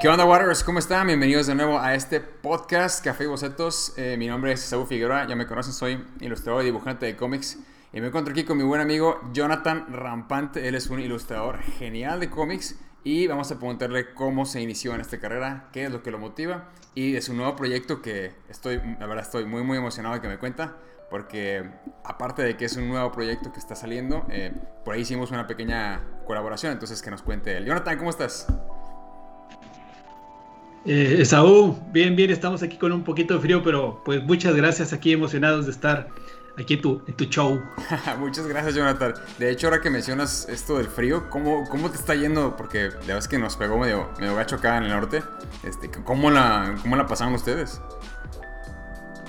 ¿Qué onda, Waters? ¿Cómo están? Bienvenidos de nuevo a este podcast Café y Bocetos. Eh, mi nombre es Saúl Figueroa, ya me conocen, soy ilustrador y dibujante de cómics. Y me encuentro aquí con mi buen amigo Jonathan Rampante. Él es un ilustrador genial de cómics. Y vamos a preguntarle cómo se inició en esta carrera, qué es lo que lo motiva y de su nuevo proyecto que estoy, la verdad, estoy muy, muy emocionado de que me cuenta. Porque aparte de que es un nuevo proyecto que está saliendo, eh, por ahí hicimos una pequeña colaboración. Entonces, que nos cuente él. Jonathan, ¿cómo estás? Eh, Saúl, bien, bien, estamos aquí con un poquito de frío, pero pues muchas gracias, aquí emocionados de estar aquí en tu, en tu show. muchas gracias, Jonathan. De hecho, ahora que mencionas esto del frío, ¿cómo, cómo te está yendo? Porque la es que nos pegó medio, medio gacho acá en el norte. Este, ¿cómo, la, ¿Cómo la pasaron ustedes?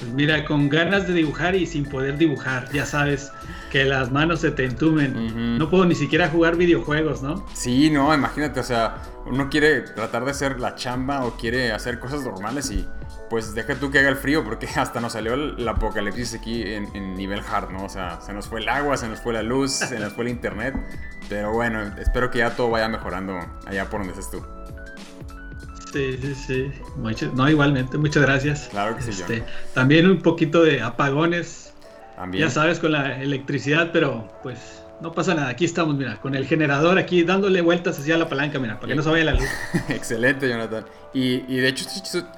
Pues mira, con ganas de dibujar y sin poder dibujar, ya sabes que las manos se te entumen. No puedo ni siquiera jugar videojuegos, ¿no? Sí, no, imagínate, o sea, uno quiere tratar de hacer la chamba o quiere hacer cosas normales y pues deja tú que haga el frío porque hasta nos salió el, apocalipsis aquí en, nivel hard, ¿no? O sea, se nos fue el agua, se nos fue la luz, se nos fue el internet, pero bueno, espero que ya todo vaya mejorando allá por donde estés tú. Sí, sí, sí. no, igualmente, muchas gracias. Claro que sí, este, También un poquito de apagones. También. Ya sabes, con la electricidad, pero pues no pasa nada. Aquí estamos, mira, con el generador aquí dándole vueltas hacia la palanca, mira, para que no se vaya la luz. Excelente, Jonathan. Y, y de hecho,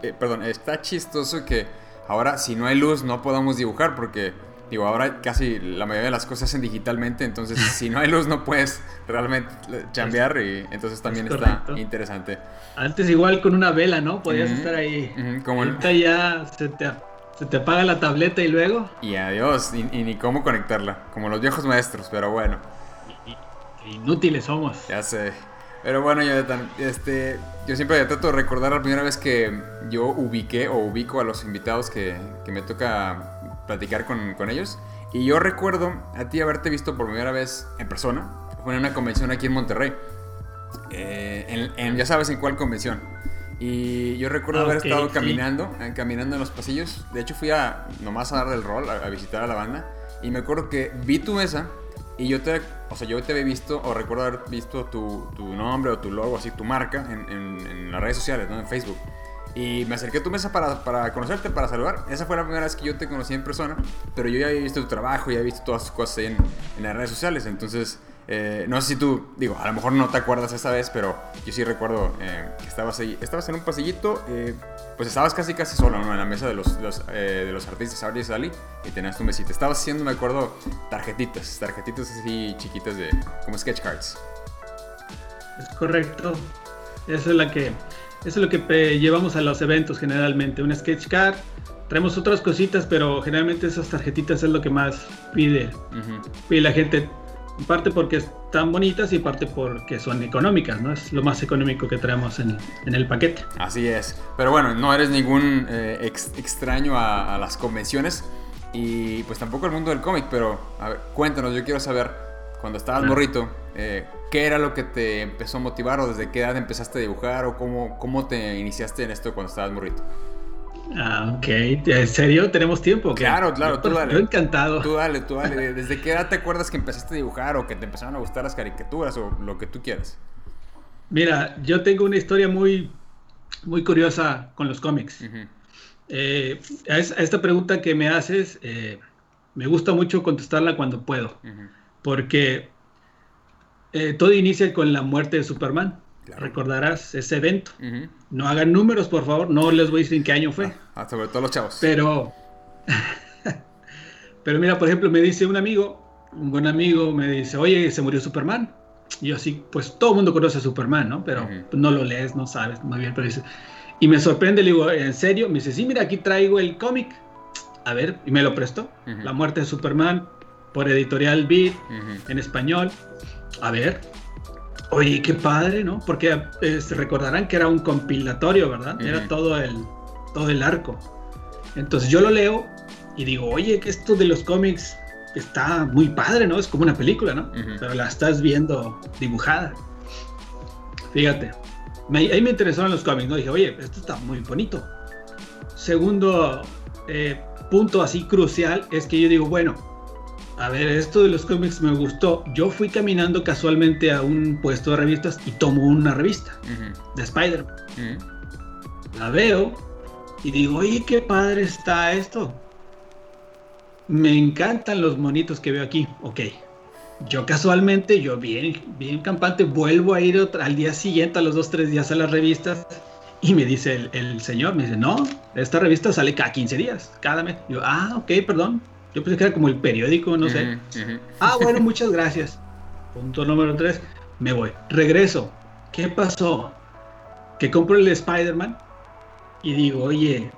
eh, perdón, está chistoso que ahora si no hay luz no podamos dibujar porque Digo, ahora casi la mayoría de las cosas se hacen digitalmente, entonces si no hay luz no puedes realmente chambear y entonces también está interesante. Antes igual con una vela, ¿no? Podías estar ahí. como Ahorita ya se te, apaga la tableta y luego... Y adiós, y, ni cómo conectarla, como los viejos maestros, pero bueno. Inútiles somos. Ya sé. Pero bueno, Jonathan, este, yo siempre trato de recordar la primera vez que yo ubiqué o ubico a los invitados que, que me toca platicar con, con, ellos. Y yo recuerdo a ti haberte visto por primera vez en persona. Fue en una convención aquí en Monterrey. Eh, en, ya sabes en cuál convención. Y yo recuerdo ah, haber estado caminando, eh, caminando en los pasillos. De hecho fui a nomás a dar el rol, a, visitar a la banda. Y me acuerdo que vi tu mesa y yo te, o sea, yo te había visto, o recuerdo haber visto tu, tu nombre o tu logo, así, tu marca en, en, en las redes sociales, ¿no? En Facebook. Y me acerqué a tu mesa para, para, conocerte, para saludar. Esa fue la primera vez que yo te conocí en persona, pero yo ya había visto tu trabajo, ya había visto todas tus cosas en, en las redes sociales. Entonces, eh, no sé si tú, digo, a lo mejor no te acuerdas esa vez, pero yo sí recuerdo eh, que estabas ahí, estabas en un pasillito, eh, pues estabas casi casi solo, ¿no? En la mesa de los, los de los artistas Ari y Sally, y tenías tu mesita. Estabas haciendo, me acuerdo, tarjetitas, tarjetitas así chiquitas de, como sketch cards. Es correcto. Esa es la que eso es lo que llevamos a los eventos generalmente, un sketch card. Traemos otras cositas, pero generalmente esas tarjetitas es lo que más pide, pide la gente. En parte porque están bonitas y en parte porque son económicas, ¿no? Es lo más económico que traemos en, el paquete. Así es. Pero bueno, no eres ningún eh, extraño a, las convenciones y pues tampoco al mundo del cómic, pero a ver, cuéntanos, yo quiero saber, cuando estabas morrito, eh, ¿Qué era lo que te empezó a motivar o desde qué edad empezaste a dibujar o cómo, cómo te iniciaste en esto cuando estabas morrito? Ah, ok. ¿En serio? ¿Tenemos tiempo? Claro, claro, tú dale. Yo encantado. Tú dale, tú dale. ¿Desde qué edad te acuerdas que empezaste a dibujar o que te empezaron a gustar las caricaturas o lo que tú quieras? Mira, yo tengo una historia muy, muy curiosa con los cómics. Eh, a, esta pregunta que me haces, eh, me gusta mucho contestarla cuando puedo. Porque eh, todo inicia con la muerte de Superman. Recordarás ese evento. No hagan números, por favor. No les voy a decir en qué año fue. Ah, sobre todo los chavos. Pero. pero mira, por ejemplo, me dice un amigo, un buen amigo, me dice, oye, se murió Superman. Y yo así, pues todo el mundo conoce a Superman, ¿no? Pero no lo lees, no sabes, muy bien, pero dice. Y me sorprende, le digo, ¿en serio? Me dice, sí, mira, aquí traigo el cómic. A ver, y me lo prestó. La muerte de Superman, por editorial Beat, en español a ver, oye, qué padre, ¿no? Porque eh, se recordarán que era un compilatorio, ¿verdad? Era todo el, todo el arco. Entonces yo lo leo y digo, oye, que esto de los cómics está muy padre, ¿no? Es como una película, ¿no? Pero la estás viendo dibujada. Fíjate, ahí me interesaron los cómics, ¿no? Dije, oye, esto está muy bonito. Segundo eh, punto así crucial es que yo digo, bueno, a ver, esto de los cómics me gustó. Yo fui caminando casualmente a un puesto de revistas y tomo una revista de Spider. La veo y digo, oye, qué padre está esto. Me encantan los monitos que veo aquí. Ok. Yo casualmente, yo bien, bien campante, vuelvo a ir al día siguiente, a los dos, tres días a las revistas. Y me dice el, señor, me dice, no, esta revista sale cada 15 días, cada mes. Yo, ah, ok, perdón. Yo pensé que era como el periódico, no sé. Ah, bueno, muchas gracias. Punto número tres, me voy. Regreso. ¿Qué pasó? Que compro el Spider-Man y digo, oye,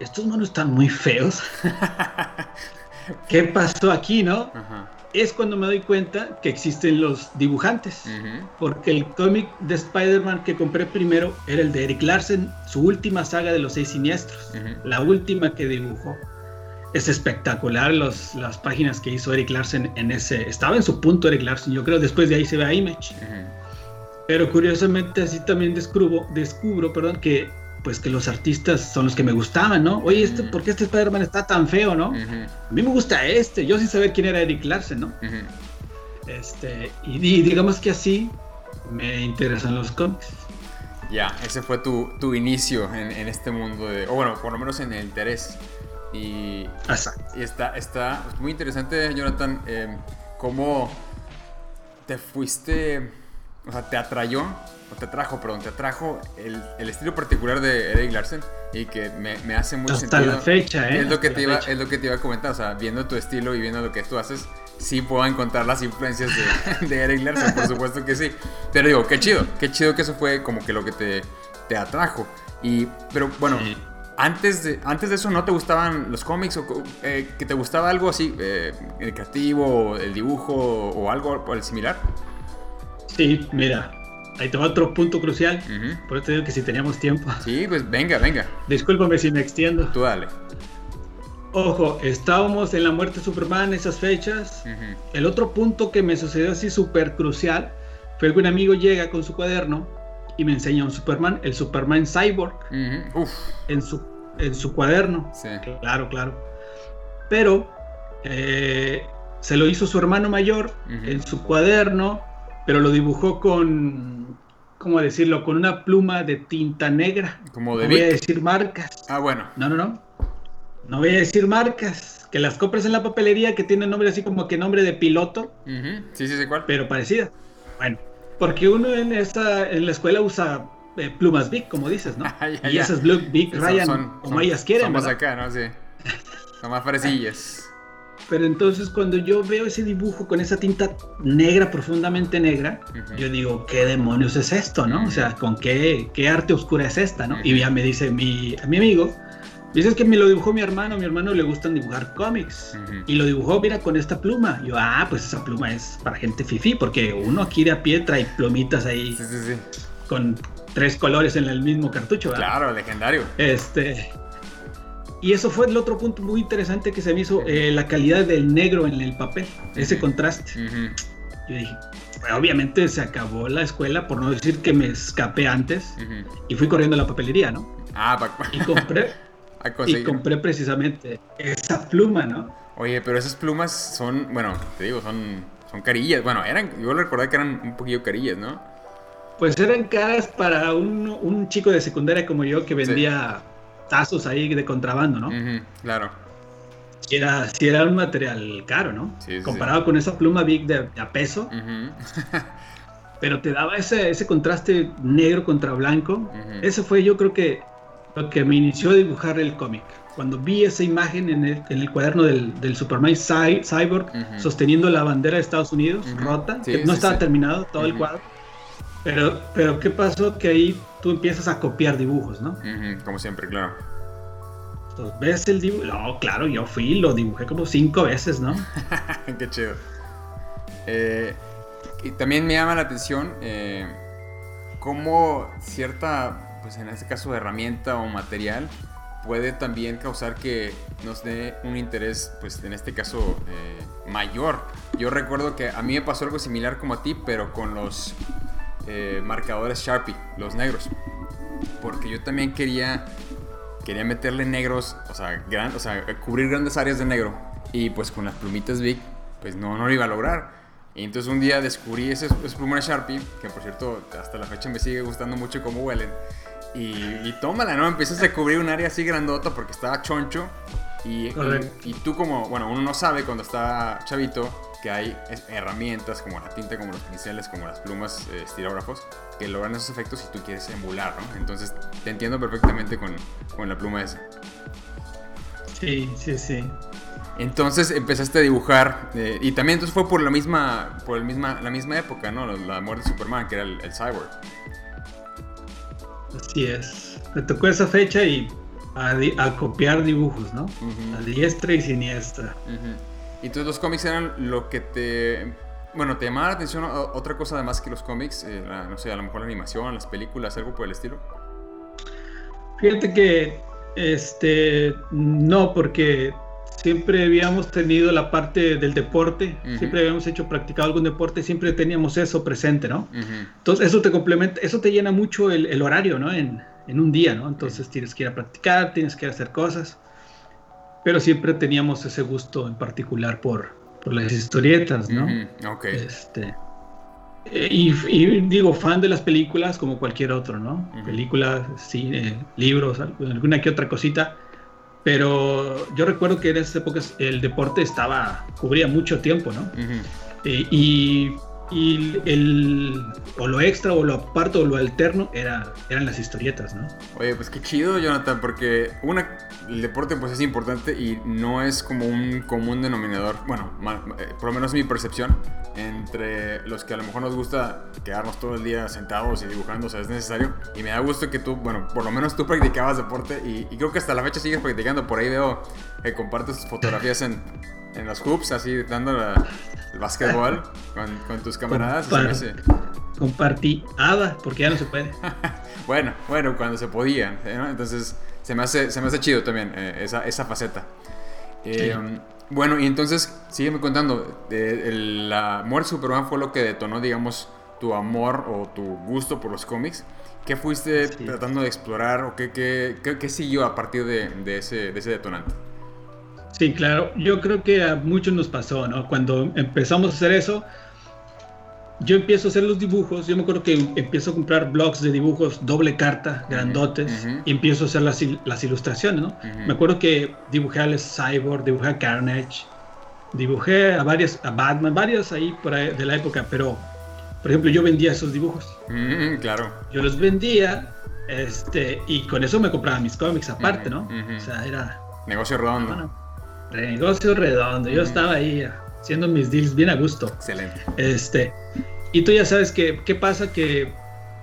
estos monos están muy feos. ¿Qué pasó aquí, no? Es cuando me doy cuenta que existen los dibujantes. Porque el cómic de Spider-Man que compré primero era el de Eric Larsen, su última saga de los seis siniestros. La última que dibujó. Es espectacular los, las páginas que hizo Eric Larsen en ese. Estaba en su punto Eric Larsen, yo creo, después de ahí se ve a Image. Pero curiosamente así también descubro, descubro perdón, que pues que los artistas son los que me gustaban, ¿no? Oye, este, ¿por qué este Spider-Man está tan feo, no? A mí me gusta este, yo sin saber quién era Eric Larsen, ¿no? Este, y, digamos que así me interesan los cómics. Ya, ese fue tu, tu inicio en, este mundo de, o bueno, por lo menos en el interés. Y, y está, está muy interesante, Jonathan, eh, cómo te fuiste, o sea, te atrayó te trajo, perdón, te trajo el, el, estilo particular de Eric Larsen y que me, me hace mucho Hasta sentido. la fecha, ¿eh? Es lo, que te iba, es lo que te iba a comentar, o sea, viendo tu estilo y viendo lo que tú haces, sí puedo encontrar las influencias de, de Eric Larsen, por supuesto que sí. Pero digo, qué chido, qué chido que eso fue como que lo que te, te atrajo. Y, pero bueno, antes, de, antes de eso, ¿no te gustaban los cómics o eh, que te gustaba algo así, eh, el creativo, el dibujo o algo similar? Sí, mira, Ahí te otro punto crucial. Por eso te digo que si teníamos tiempo. Sí, pues venga, venga. Discúlpame si me extiendo. Tú dale. Ojo, estábamos en la muerte de Superman esas fechas. El otro punto que me sucedió así súper crucial fue que un amigo llega con su cuaderno y me enseña un Superman, el Superman Cyborg, en, su, en su cuaderno. Sí. Claro, claro. Pero eh, se lo hizo su hermano mayor en su cuaderno pero lo dibujó con, ¿cómo decirlo? Con una pluma de tinta negra. Como de No voy a decir marcas. Ah, bueno. No, no, no. No voy a decir marcas. Que las compras en la papelería que tienen nombre así como que nombre de piloto. Sí, sí, sí, ¿cuál? Pero parecida. Bueno, porque uno en, esa, en la escuela usa eh, plumas Big, como dices, ¿no? y esas Blue Big Ryan, son, como ellas quieren. Son más acá, ¿no? Sí. Son más fresillas. Pero entonces cuando yo veo ese dibujo con esa tinta negra, profundamente negra, yo digo, ¿qué demonios es esto, no? O sea, ¿con qué, qué arte oscura es esta, no? Y ya me dice mi, mi amigo, dices que me lo dibujó mi hermano, a mi hermano le gustan dibujar cómics. Y lo dibujó, mira, con esta pluma. yo, ah, pues esa pluma es para gente fifi, porque uno aquí de a pie trae plumitas ahí. Sí, sí, sí. Con tres colores en el mismo cartucho, ¿verdad? Claro, legendario. Este, y eso fue el otro punto muy interesante que se me hizo, eh, la calidad del negro en el papel, ese contraste. Yo dije, obviamente se acabó la escuela, por no decir que me escapé antes, y fui corriendo a la papelería, ¿no? Ah, y compré, y compré precisamente esa pluma, ¿no? Oye, pero esas plumas son, bueno, te digo, son, son carillas. Bueno, eran, yo recordé que eran un poquillo carillas, ¿no? Pues eran caras para un, un chico de secundaria como yo que vendía tazos ahí de contrabando, ¿no? claro. Si era, si era un material caro, ¿no? Sí, Comparado con esa pluma Big de, a peso. pero te daba ese, ese contraste negro contra blanco. Eso fue yo creo que lo que me inició a dibujar el cómic. Cuando vi esa imagen en el, en el cuaderno del, del Superman Cyborg sosteniendo la bandera de Estados Unidos, rota, que no estaba terminado todo el cuadro. Pero, pero ¿qué pasó? Que ahí tú empiezas a copiar dibujos, ¿no? como siempre, claro. Entonces, ves el dibujo. No, claro, yo fui, lo dibujé como cinco veces, ¿no? Qué chido. Eh, y también me llama la atención eh, cómo cierta, pues en este caso, herramienta o material puede también causar que nos dé un interés, pues en este caso, eh, mayor. Yo recuerdo que a mí me pasó algo similar como a ti, pero con los eh, marcadores Sharpie, los negros. Porque yo también quería, quería meterle negros, o sea, gran, o sea, cubrir grandes áreas de negro. Y pues con las plumitas Big pues no, no lo iba a lograr. Y entonces un día descubrí plumón de Sharpie, que por cierto hasta la fecha me sigue gustando mucho cómo huelen. Y, y tómala, ¿no? Empiezas a cubrir un área así grandota porque estaba choncho. Y, y, y, tú como, bueno, uno no sabe cuando está chavito que hay herramientas como la tinta, como los pinceles, como las plumas eh, estilógrafos, que logran esos efectos si tú quieres emular, ¿no? Entonces te entiendo perfectamente con, con la pluma esa. Sí, sí, sí. Entonces empezaste a dibujar eh, y también entonces fue por la misma, por el misma, la misma época, ¿no? La muerte de Superman, que era el, el cyborg. Así es. Me tocó esa fecha y a, a copiar dibujos, ¿no? Uh -huh. A diestra y siniestra. Uh -huh. Y entonces los cómics eran lo que te... Bueno, ¿te llamaba la atención otra cosa además que los cómics? Eh, la, no sé, a lo mejor la animación, las películas, algo por el estilo. Fíjate que, este, no, porque siempre habíamos tenido la parte del deporte, uh -huh. siempre habíamos hecho, practicado algún deporte, siempre teníamos eso presente, ¿no? Uh -huh. Entonces eso te complementa, eso te llena mucho el, el horario, ¿no? En, en, un día, ¿no? Entonces uh -huh. tienes que ir a practicar, tienes que hacer cosas, pero siempre teníamos ese gusto en particular por, por las historietas, ¿no? Okay. Este, y, y, digo, fan de las películas como cualquier otro, ¿no? Películas, cine, libros, alguna que otra cosita pero yo recuerdo que en esas épocas el deporte estaba, cubría mucho tiempo, ¿no? Uh -huh. eh, y, y el, o lo extra, o lo aparte, o lo alterno, era, eran las historietas, ¿no? Oye, pues qué chido, Jonathan, porque una, el deporte pues es importante y no es como un común denominador, bueno, mal, eh, por lo menos mi percepción, entre los que a lo mejor nos gusta quedarnos todo el día sentados y dibujando, o sea, es necesario. Y me da gusto que tú, bueno, por lo menos tú practicabas deporte y, y creo que hasta la fecha sigues practicando. Por ahí veo que compartes fotografías en, en los hoops, así dando la, el básquetbol con, con, tus camaradas. Compar compartí ABA, porque ya no se puede. bueno, bueno, cuando se podía, ¿no? Entonces se me hace, se me hace chido también eh, esa, esa faceta. Eh, sí. Bueno, y entonces, sígueme contando, eh, el, la muerte de Superman fue lo que detonó, digamos, tu amor o tu gusto por los cómics. ¿Qué fuiste sí. tratando de explorar o qué, qué, qué, qué siguió a partir de, de, ese, de ese detonante? Sí, claro. Yo creo que a muchos nos pasó, ¿no? Cuando empezamos a hacer eso, yo empiezo a hacer los dibujos. Yo me acuerdo que empiezo a comprar blogs de dibujos doble carta, grandotes, uh -huh. y empiezo a hacer las, las ilustraciones, ¿no? Uh -huh. Me acuerdo que dibujé al Cyborg, dibujé a Carnage, dibujé a varias, a Batman, varios ahí, por ahí de la época, pero, por ejemplo, yo vendía esos dibujos. Uh -huh, claro. Yo los vendía, este, y con eso me compraba mis cómics aparte, ¿no? O sea, era... Negocio redondo. Bueno, negocio redondo. Yo estaba ahí haciendo mis deals bien a gusto. Excelente. Este, y tú ya sabes que, ¿qué pasa? Que,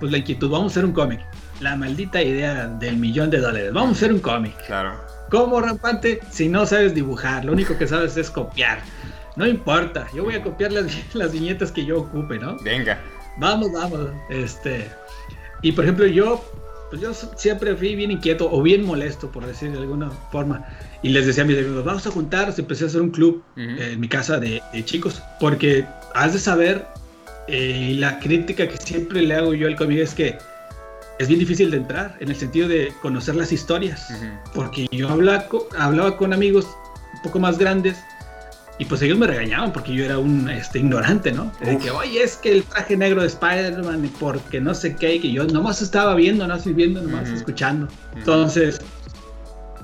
pues la inquietud, vamos a hacer un cómic. La maldita idea del millón de dólares. Vamos a hacer un cómic. Claro. ¿Cómo, rampante? Si no sabes dibujar, lo único que sabes es copiar. No importa, yo voy a copiar las, las viñetas que yo ocupe, ¿no? Venga. Vamos, vamos. Este, y por ejemplo, yo, pues yo siempre fui bien inquieto o bien molesto, por decir de alguna forma. Y les decía a mis amigos, vamos a juntarnos. Empecé a hacer un club uh -huh. en mi casa de, de, chicos. Porque has de saber, eh, la crítica que siempre le hago yo al cómic es que es bien difícil de entrar, en el sentido de conocer las historias. Uh -huh. Porque yo hablaba con, hablaba con amigos un poco más grandes y pues ellos me regañaban porque yo era un este, ignorante, ¿no? De que, oye, es que el traje negro de Spider-Man, porque no sé qué, que yo nomás estaba viendo, no estoy viendo, nomás uh -huh. escuchando. Uh -huh. Entonces,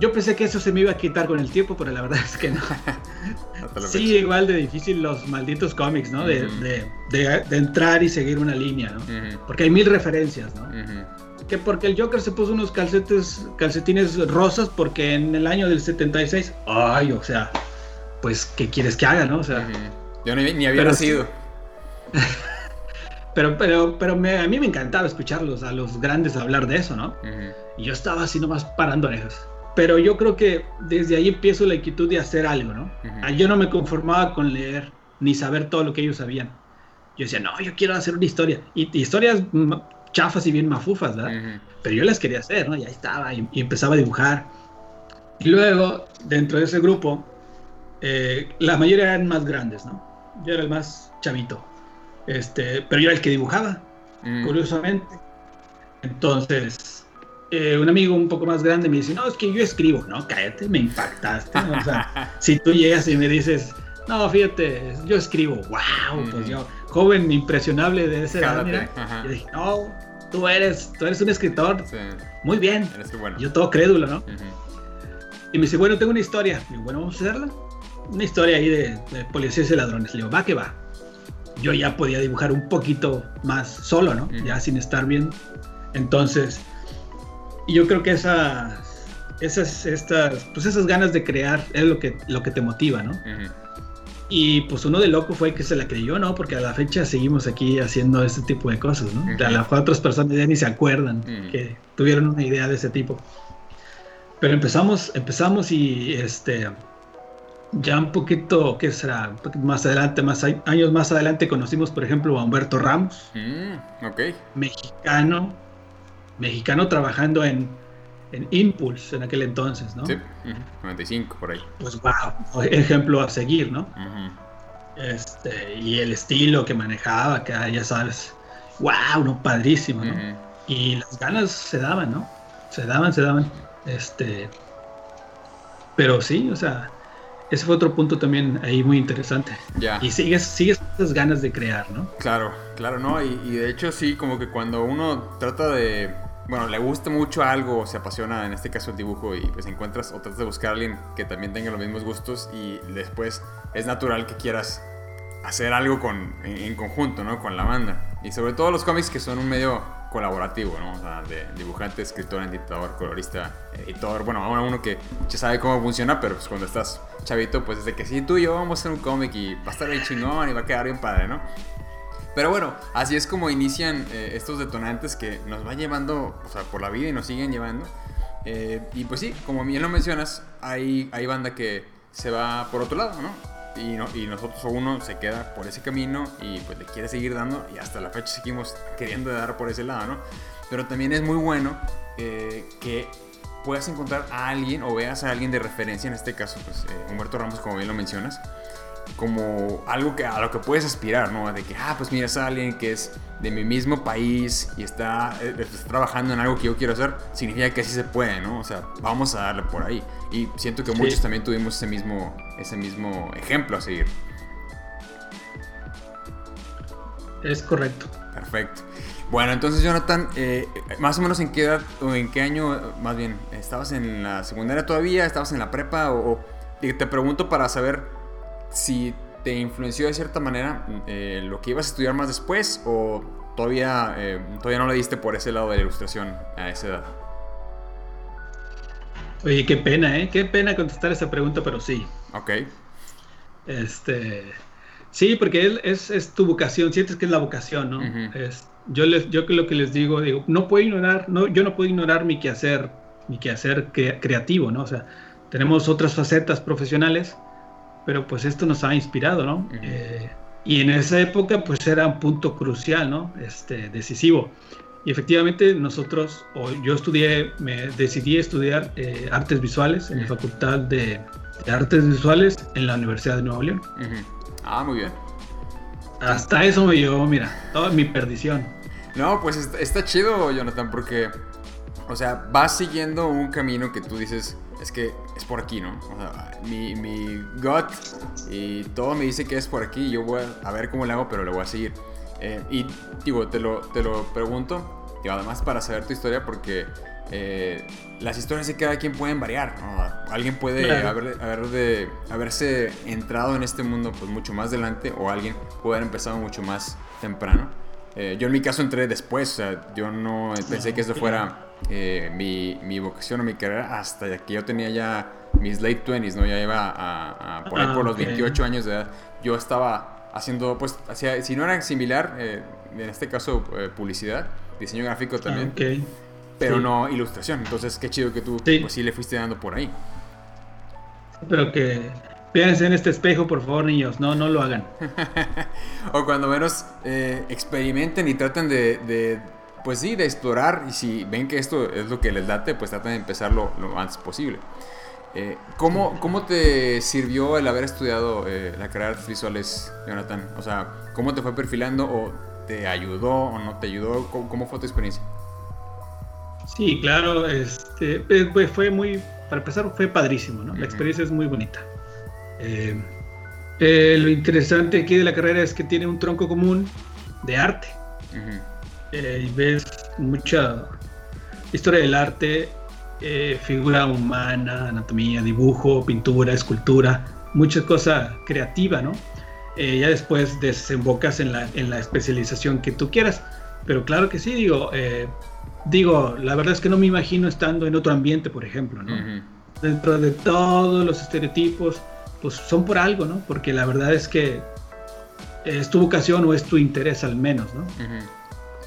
yo pensé que eso se me iba a quitar con el tiempo, pero la verdad es que no. sí, igual de difícil los malditos cómics, ¿no? De, uh -huh. de, de, de, entrar y seguir una línea, ¿no? Porque hay mil referencias, ¿no? Que porque el Joker se puso unos calcetes, calcetines rosas porque en el año del 76, ay, o sea, pues, ¿qué quieres que haga, no? O sea, uh -huh. yo ni, ni había pero, nacido. pero, pero, pero me, a mí me encantaba escucharlos, a los grandes hablar de eso, ¿no? Uh -huh. Y yo estaba así nomás parando orejas. Pero yo creo que desde ahí empiezo la inquietud de hacer algo, ¿no? Uh -huh. Yo no me conformaba con leer ni saber todo lo que ellos sabían. Yo decía, no, yo quiero hacer una historia. Y, y historias chafas y bien mafufas, ¿verdad? Uh -huh. Pero yo las quería hacer, ¿no? Y ahí estaba, y, y empezaba a dibujar. Y luego, dentro de ese grupo, eh, la mayoría eran más grandes, ¿no? Yo era el más chavito. Este, pero yo era el que dibujaba, curiosamente. Entonces, eh, un amigo un poco más grande me dice, no, es que yo escribo. No, cállate, me impactaste. O sea, si tú llegas y me dices, no, fíjate, yo escribo, wow, pues yo, joven impresionable de esa edad, mira, dije, no, tú eres, tú eres un escritor, muy bien, yo todo crédulo, ¿no? Y me dice, bueno, tengo una historia, y bueno, vamos a hacerla, una historia ahí de, policías y ladrones, le digo, va que va, yo ya podía dibujar un poquito más solo, ¿no? Ya sin estar bien, entonces, y yo creo que esas, esas, estas, pues esas ganas de crear es lo que, lo que te motiva, ¿no? Y pues uno de loco fue que se la creyó, ¿no? Porque a la fecha seguimos aquí haciendo este tipo de cosas, ¿no? A las otras personas ya ni se acuerdan que tuvieron una idea de ese tipo. Pero empezamos, empezamos y este ya un poquito, ¿qué será? Más adelante, más años más adelante conocimos, por ejemplo, a Humberto Ramos, mm, mexicano, mexicano trabajando en en Impulse en aquel entonces, ¿no? Sí, 95 por ahí. Pues wow, ejemplo a seguir, ¿no? Este, y el estilo que manejaba, que ya sabes, wow, no, padrísimo, ¿no? Y las ganas se daban, ¿no? Se daban, se daban. Este, pero sí, o sea, ese fue otro punto también ahí muy interesante. Ya. Y sigues, sigues esas ganas de crear, ¿no? Claro, claro, ¿no? y de hecho sí, como que cuando uno trata de bueno, le gusta mucho algo, se apasiona, en este caso el dibujo, y pues encuentras o tratas de buscar alguien que también tenga los mismos gustos y después es natural que quieras hacer algo con, en, conjunto, ¿no? Con la banda. Y sobre todo los cómics que son un medio colaborativo, ¿no? O sea, de dibujante, escritor, editador, colorista, editor. Bueno, ahora uno que ya sabe cómo funciona, pero pues cuando estás chavito, pues es de que sí, tú y yo vamos a hacer un cómic y va a estar bien chingón y va a quedar bien padre, ¿no? Pero bueno, así es como inician eh, estos detonantes que nos van llevando o sea, por la vida y nos siguen llevando. Eh, y pues sí, como bien lo mencionas, hay, hay banda que se va por otro lado, ¿no? Y, no, y nosotros uno se queda por ese camino y pues le quiere seguir dando y hasta la fecha seguimos queriendo dar por ese lado, ¿no? Pero también es muy bueno eh, que puedas encontrar a alguien o veas a alguien de referencia, en este caso pues Humberto Ramos como bien lo mencionas, como algo que, a lo que puedes aspirar, ¿no? De que, ah, pues mira, es alguien que es de mi mismo país y está, eh, está, trabajando en algo que yo quiero hacer, significa que sí se puede, ¿no? O sea, vamos a darle por ahí. Y siento que muchos también tuvimos ese mismo, ese mismo ejemplo a seguir. Es correcto. Perfecto. Bueno, entonces Jonathan, eh, más o menos en qué edad o en qué año, más bien, ¿estabas en la secundaria todavía? ¿Estabas en la prepa? O, te pregunto para saber si te influenció de cierta manera eh, lo que ibas a estudiar más después o todavía, eh, todavía no le diste por ese lado de la ilustración a esa edad. Oye, qué pena, ¿eh? Qué pena contestar esa pregunta, pero sí. Ok. Este, sí, porque es, es, tu vocación, sientes que es la vocación, ¿no? es, yo, les, yo lo que les digo, digo, no puedo ignorar, no, yo no puedo ignorar mi quehacer, mi quehacer creativo, ¿no? O sea, tenemos otras facetas profesionales pero pues esto nos ha inspirado, ¿no? Eh, y en esa época pues era un punto crucial, ¿no? Este, decisivo. Y efectivamente nosotros, o yo estudié, me decidí estudiar eh, artes visuales en la Facultad de, Artes Visuales en la Universidad de Nuevo León. Ah, muy bien. Hasta eso me llevó, mira, toda mi perdición. No, pues está, está chido, Jonathan, porque, o sea, vas siguiendo un camino que tú dices, es que es por aquí, ¿no? O sea, mi, mi gut y todo me dice que es por aquí. Yo voy a, ver cómo le hago, pero lo voy a seguir. Eh, y digo, te lo, te lo pregunto, y además para saber tu historia, porque eh, las historias de cada quien pueden variar. ¿no? Alguien puede haber, haber de, haberse entrado en este mundo pues mucho más adelante, o alguien puede haber empezado mucho más temprano. Eh, yo en mi caso entré después, o sea, yo no pensé que esto fuera eh, mi, mi, vocación o mi carrera hasta que yo tenía ya mis late 20s, ¿no? Ya iba a, a por ahí por los 28 años de edad. Yo estaba haciendo, pues, hacia, si no era similar, eh, en este caso publicidad, diseño gráfico también, pero no ilustración. Entonces, qué chido que tú, sí. pues sí le fuiste dando por ahí. Pero que Fíjense en este espejo, por favor, niños. No, no lo hagan. o cuando menos eh, experimenten y traten de, pues sí, de explorar. Y si ven que esto es lo que les date, pues traten de empezarlo lo antes posible. Eh, ¿cómo, ¿cómo, te sirvió el haber estudiado eh, la carrera de artes visuales, Jonathan? O sea, ¿cómo te fue perfilando o te ayudó o no te ayudó? ¿Cómo, fue tu experiencia? Sí, claro, este, pues fue muy, para empezar, fue padrísimo, ¿no? La experiencia es muy bonita. Eh, Eh, lo interesante aquí de la carrera es que tiene un tronco común de arte. Eh, y ves mucha historia del arte, eh, figura humana, anatomía, dibujo, pintura, escultura, mucha cosa creativa, ¿no? ya después desembocas en la, en la especialización que tú quieras. Pero claro que sí, digo, digo, la verdad es que no me imagino estando en otro ambiente, por ejemplo, ¿no? Dentro de todos los estereotipos, pues son por algo, ¿no? Porque la verdad es que es tu vocación o es tu interés al menos, ¿no?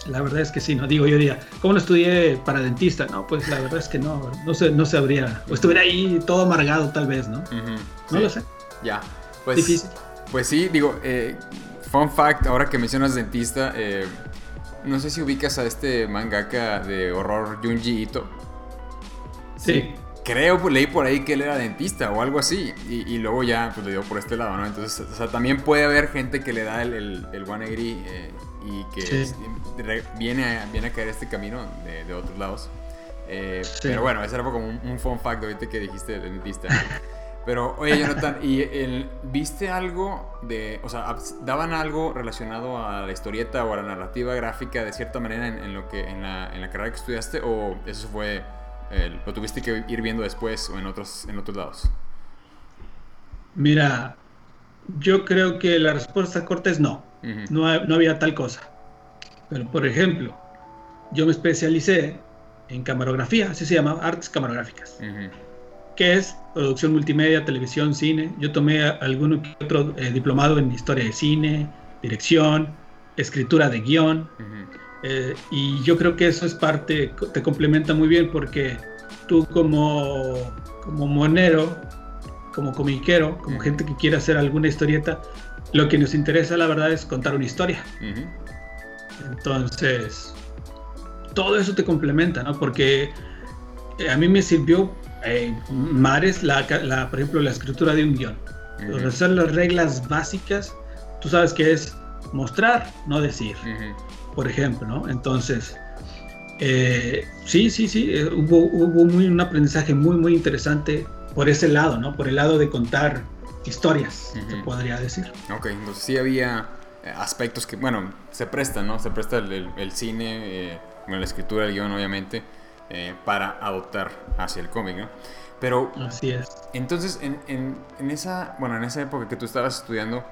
La verdad es que sí, no digo yo diría, ¿cómo no estudié para dentista? No, pues la verdad es que no, no se, no sabría, o estuviera ahí todo amargado tal vez, ¿no? No lo sé. Ya, pues, Difícil. Pues sí, digo, eh, fun fact, ahora que mencionas dentista, eh, no sé si ubicas a este mangaka de horror Junji Ito. Sí creo, pues, leí por ahí que él era dentista o algo así. Y, luego ya, pues le dio por este lado, ¿no? Entonces, o sea, también puede haber gente que le da el, el, el 180 eh, y que viene, a, viene a caer este camino de, de otros lados. Eh, pero bueno, ese era como un, fun fact ahorita que dijiste del dentista. Pero, oye, Jonathan, ¿y el, viste algo de, o sea, daban algo relacionado a la historieta o a la narrativa gráfica de cierta manera en, en lo que, en la, en la carrera que estudiaste o eso fue ¿Lo tuviste que ir viendo después o en otros, en otros lados? Mira, yo creo que la respuesta corta es no. no, había tal cosa. Pero, por ejemplo, yo me especialicé en camarografía, así se llama, artes camarógrafas, que es producción multimedia, televisión, cine. Yo tomé alguno que otro eh, diplomado en historia de cine, dirección, escritura de guion. Eh, y yo creo que eso es parte, te complementa muy bien porque tú como, como monero, como comiquero, como gente que quiere hacer alguna historieta, lo que nos interesa la verdad es contar una historia. Entonces, todo eso te complementa, ¿no? Porque eh, a mí me sirvió eh, Mares, la, por ejemplo, la escritura de un guion. Hacer las reglas básicas, tú sabes que es mostrar, no decir por ejemplo, ¿no? Entonces, eh, sí, sí, sí, eh, hubo, hubo un aprendizaje muy, muy interesante por ese lado, ¿no? Por el lado de contar historias, se podría decir. Ok, entonces sí había eh, aspectos que, bueno, se prestan, ¿no? Se presta el, cine, la escritura, el guion, obviamente, para adoptar hacia el cómic, ¿no? Pero... Así es. Entonces, en, en, en, esa, bueno, en esa época que tú estabas estudiando,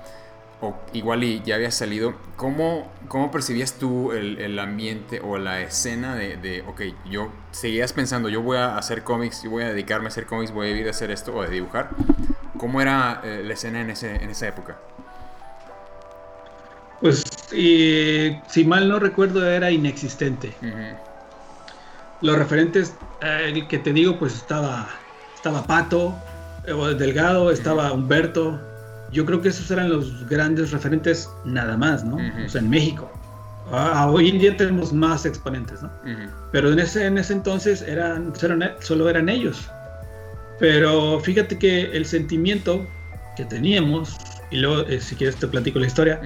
o igual y ya había salido, ¿cómo, cómo percibías tú el, el ambiente o la escena de, de, ok, yo seguías pensando, yo voy a hacer cómics, yo voy a dedicarme a hacer cómics, voy a vivir a hacer esto o a dibujar? ¿Cómo era eh, la escena en, ese, en esa época? Pues, si mal no recuerdo, era inexistente. Los referentes, eh, el que te digo, pues estaba, estaba Pato, eh, Delgado, estaba Humberto, yo creo que esos eran los grandes referentes nada más, ¿no? O sea, en México. Ah, hoy en día tenemos más exponentes, ¿no? Pero en ese, en ese entonces eran, solo eran ellos. Pero fíjate que el sentimiento que teníamos, y luego eh, si quieres te platico la historia,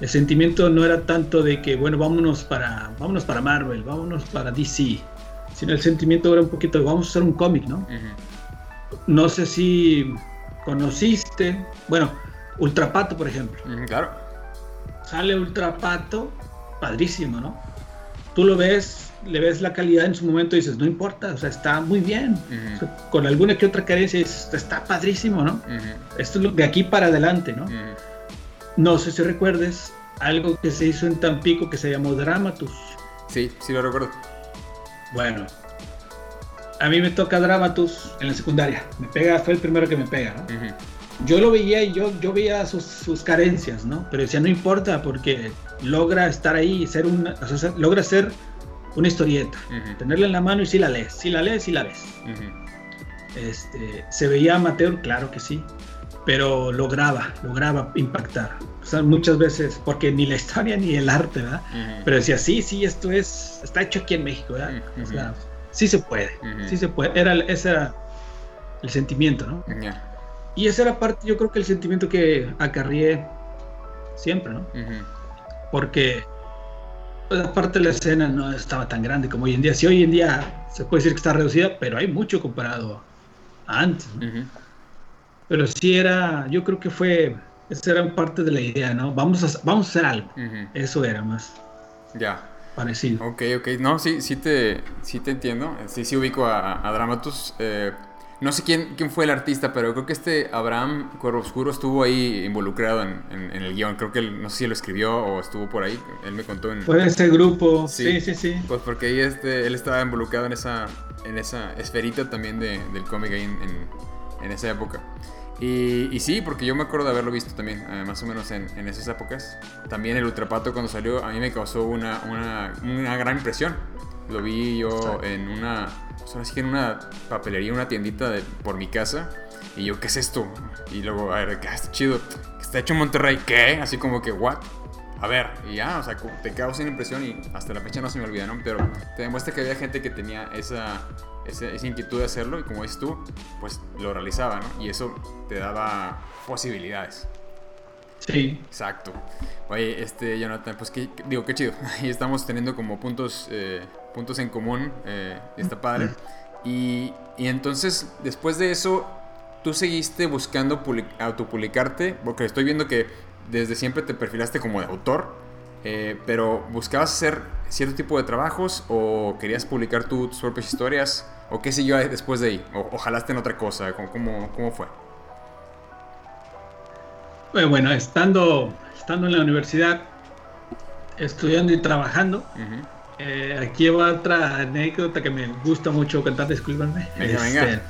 el sentimiento no era tanto de que, bueno, vámonos para, vámonos para Marvel, vámonos para DC, sino el sentimiento era un poquito de, vamos a hacer un cómic, ¿no? No sé si conociste, bueno, Ultrapato, por ejemplo. claro. Sale Ultrapato, padrísimo, ¿no? Tú lo ves, le ves la calidad en su momento y dices, no importa, o sea, está muy bien. con alguna que otra carencia, está padrísimo, ¿no? Esto es lo de aquí para adelante, ¿no? No sé si recuerdes algo que se hizo en Tampico que se llamó Dramatus. Sí, sí lo recuerdo. Bueno, a mí me toca Dramatus en la secundaria. Me pega, fue el primero que me pega, ¿no? Yo lo veía y yo, yo veía sus, carencias, ¿no? Pero decía, no importa porque logra estar ahí, ser una, logra ser una historieta, tenerla en la mano y si la lees, si la lees, si la ves. este, ¿Se veía amateur? Claro que sí, pero lograba, lograba impactar. O sea, muchas veces, porque ni la historia ni el arte, ¿verdad? Pero decía, sí, sí, esto es, está hecho aquí en México, ¿verdad? O sea, sí se puede, sí se puede. Era, ese era el sentimiento, ¿no? Y esa era parte, yo creo que el sentimiento que acarrié siempre, ¿no? Porque pues, parte de la escena no estaba tan grande como hoy en día. Si hoy en día se puede decir que está reducida, pero hay mucho comparado a antes. ¿no? Pero sí era, yo creo que fue esa era parte de la idea, ¿no? Vamos a, vamos a hacer algo. Eso era más. Ya. Parecido. Ok, ok. No, sí, sí te, sí te entiendo. Sí, sí ubico a, a Dramatus. Eh, no sé quién, quién fue el artista, pero creo que este Abraham Cuervo Oscuro estuvo ahí involucrado en, en, el guion. Creo que él, no sé si lo escribió o estuvo por ahí. Él me contó en... Fue ese grupo. Sí, sí, sí. Pues porque ahí este, él estaba involucrado en esa, en esa esferita también de, del cómic ahí en, en, esa época. Y, y, sí, porque yo me acuerdo de haberlo visto también, eh, más o menos en, en, esas épocas. También el Ultrapato cuando salió a mí me causó una, una, una gran impresión. Lo vi yo en una pues ahora que en una papelería, una tiendita de, por mi casa. Y yo, ¿qué es esto? Y luego, a ver, ¿qué está chido? Está hecho en Monterrey, ¿qué? Así como que, ¿what? A ver, y ya, o sea, te causa una impresión y hasta la fecha no se me olvida, ¿no? Pero te demuestra que había gente que tenía esa, esa, esa, inquietud de hacerlo y como dices tú, pues lo realizaba, ¿no? Y eso te daba posibilidades. Sí. Exacto. Oye, este, Jonathan, pues que, digo, qué chido. Ahí estamos teniendo como puntos eh, puntos en común, eh, está padre. Y, y, entonces, después de eso, tú seguiste buscando autopublicarte, porque estoy viendo que desde siempre te perfilaste como de autor, eh, pero ¿buscabas hacer cierto tipo de trabajos o querías publicar tus propias historias? ¿O qué sé yo después de ahí? ¿O, jalaste en otra cosa? ¿Cómo, cómo, fue? Bueno, estando, estando en la universidad, estudiando y trabajando, eh, aquí va otra anécdota que me gusta mucho contar, discúlpenme. Venga, venga. Este,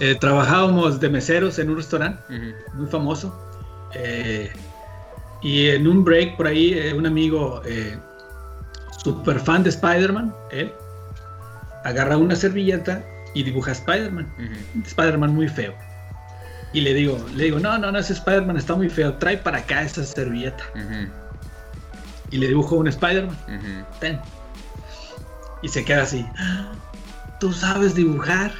eh, trabajábamos de meseros en un restaurante muy famoso. Eh, y en un break por ahí, un amigo super fan de Spider-Man, él, agarra una servilleta y dibuja a Spider-Man. Spider-Man muy feo. Y le digo, le digo, no, no, no, ese Spider-Man está muy feo, trae para acá esa servilleta y le dibujo un Spider-Man. Y se queda así. ¿Tú sabes dibujar?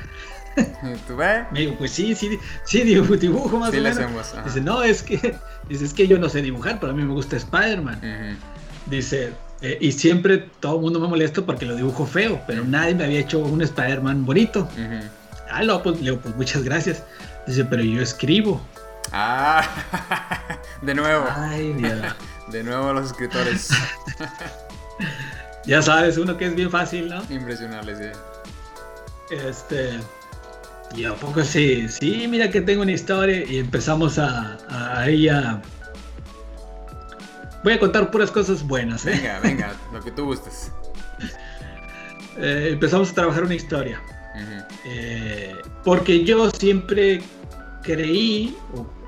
¿Tú ves? Me digo, pues sí, sí, sí dibujo, dibujo más o menos. Dice, no, es que, dice, es que yo no sé dibujar, pero a mí me gusta Spider-Man. Dice, eh, y siempre todo el mundo me molesta porque lo dibujo feo, pero nadie me había hecho un Spider-Man bonito. Ah, no, pues le digo, pues muchas gracias. Dice, pero yo escribo. Ah, de nuevo. Ay, Dios. De nuevo los escritores. ya sabes, uno que es bien fácil, ¿no? Impresionable, sí. Este. Y a poco sí, sí, mira que tengo una historia y empezamos a, a ella. Voy a contar puras cosas buenas, ¿eh? Venga, venga, lo que tú gustes. Eh, empezamos a trabajar una historia. Eh, porque yo siempre creí,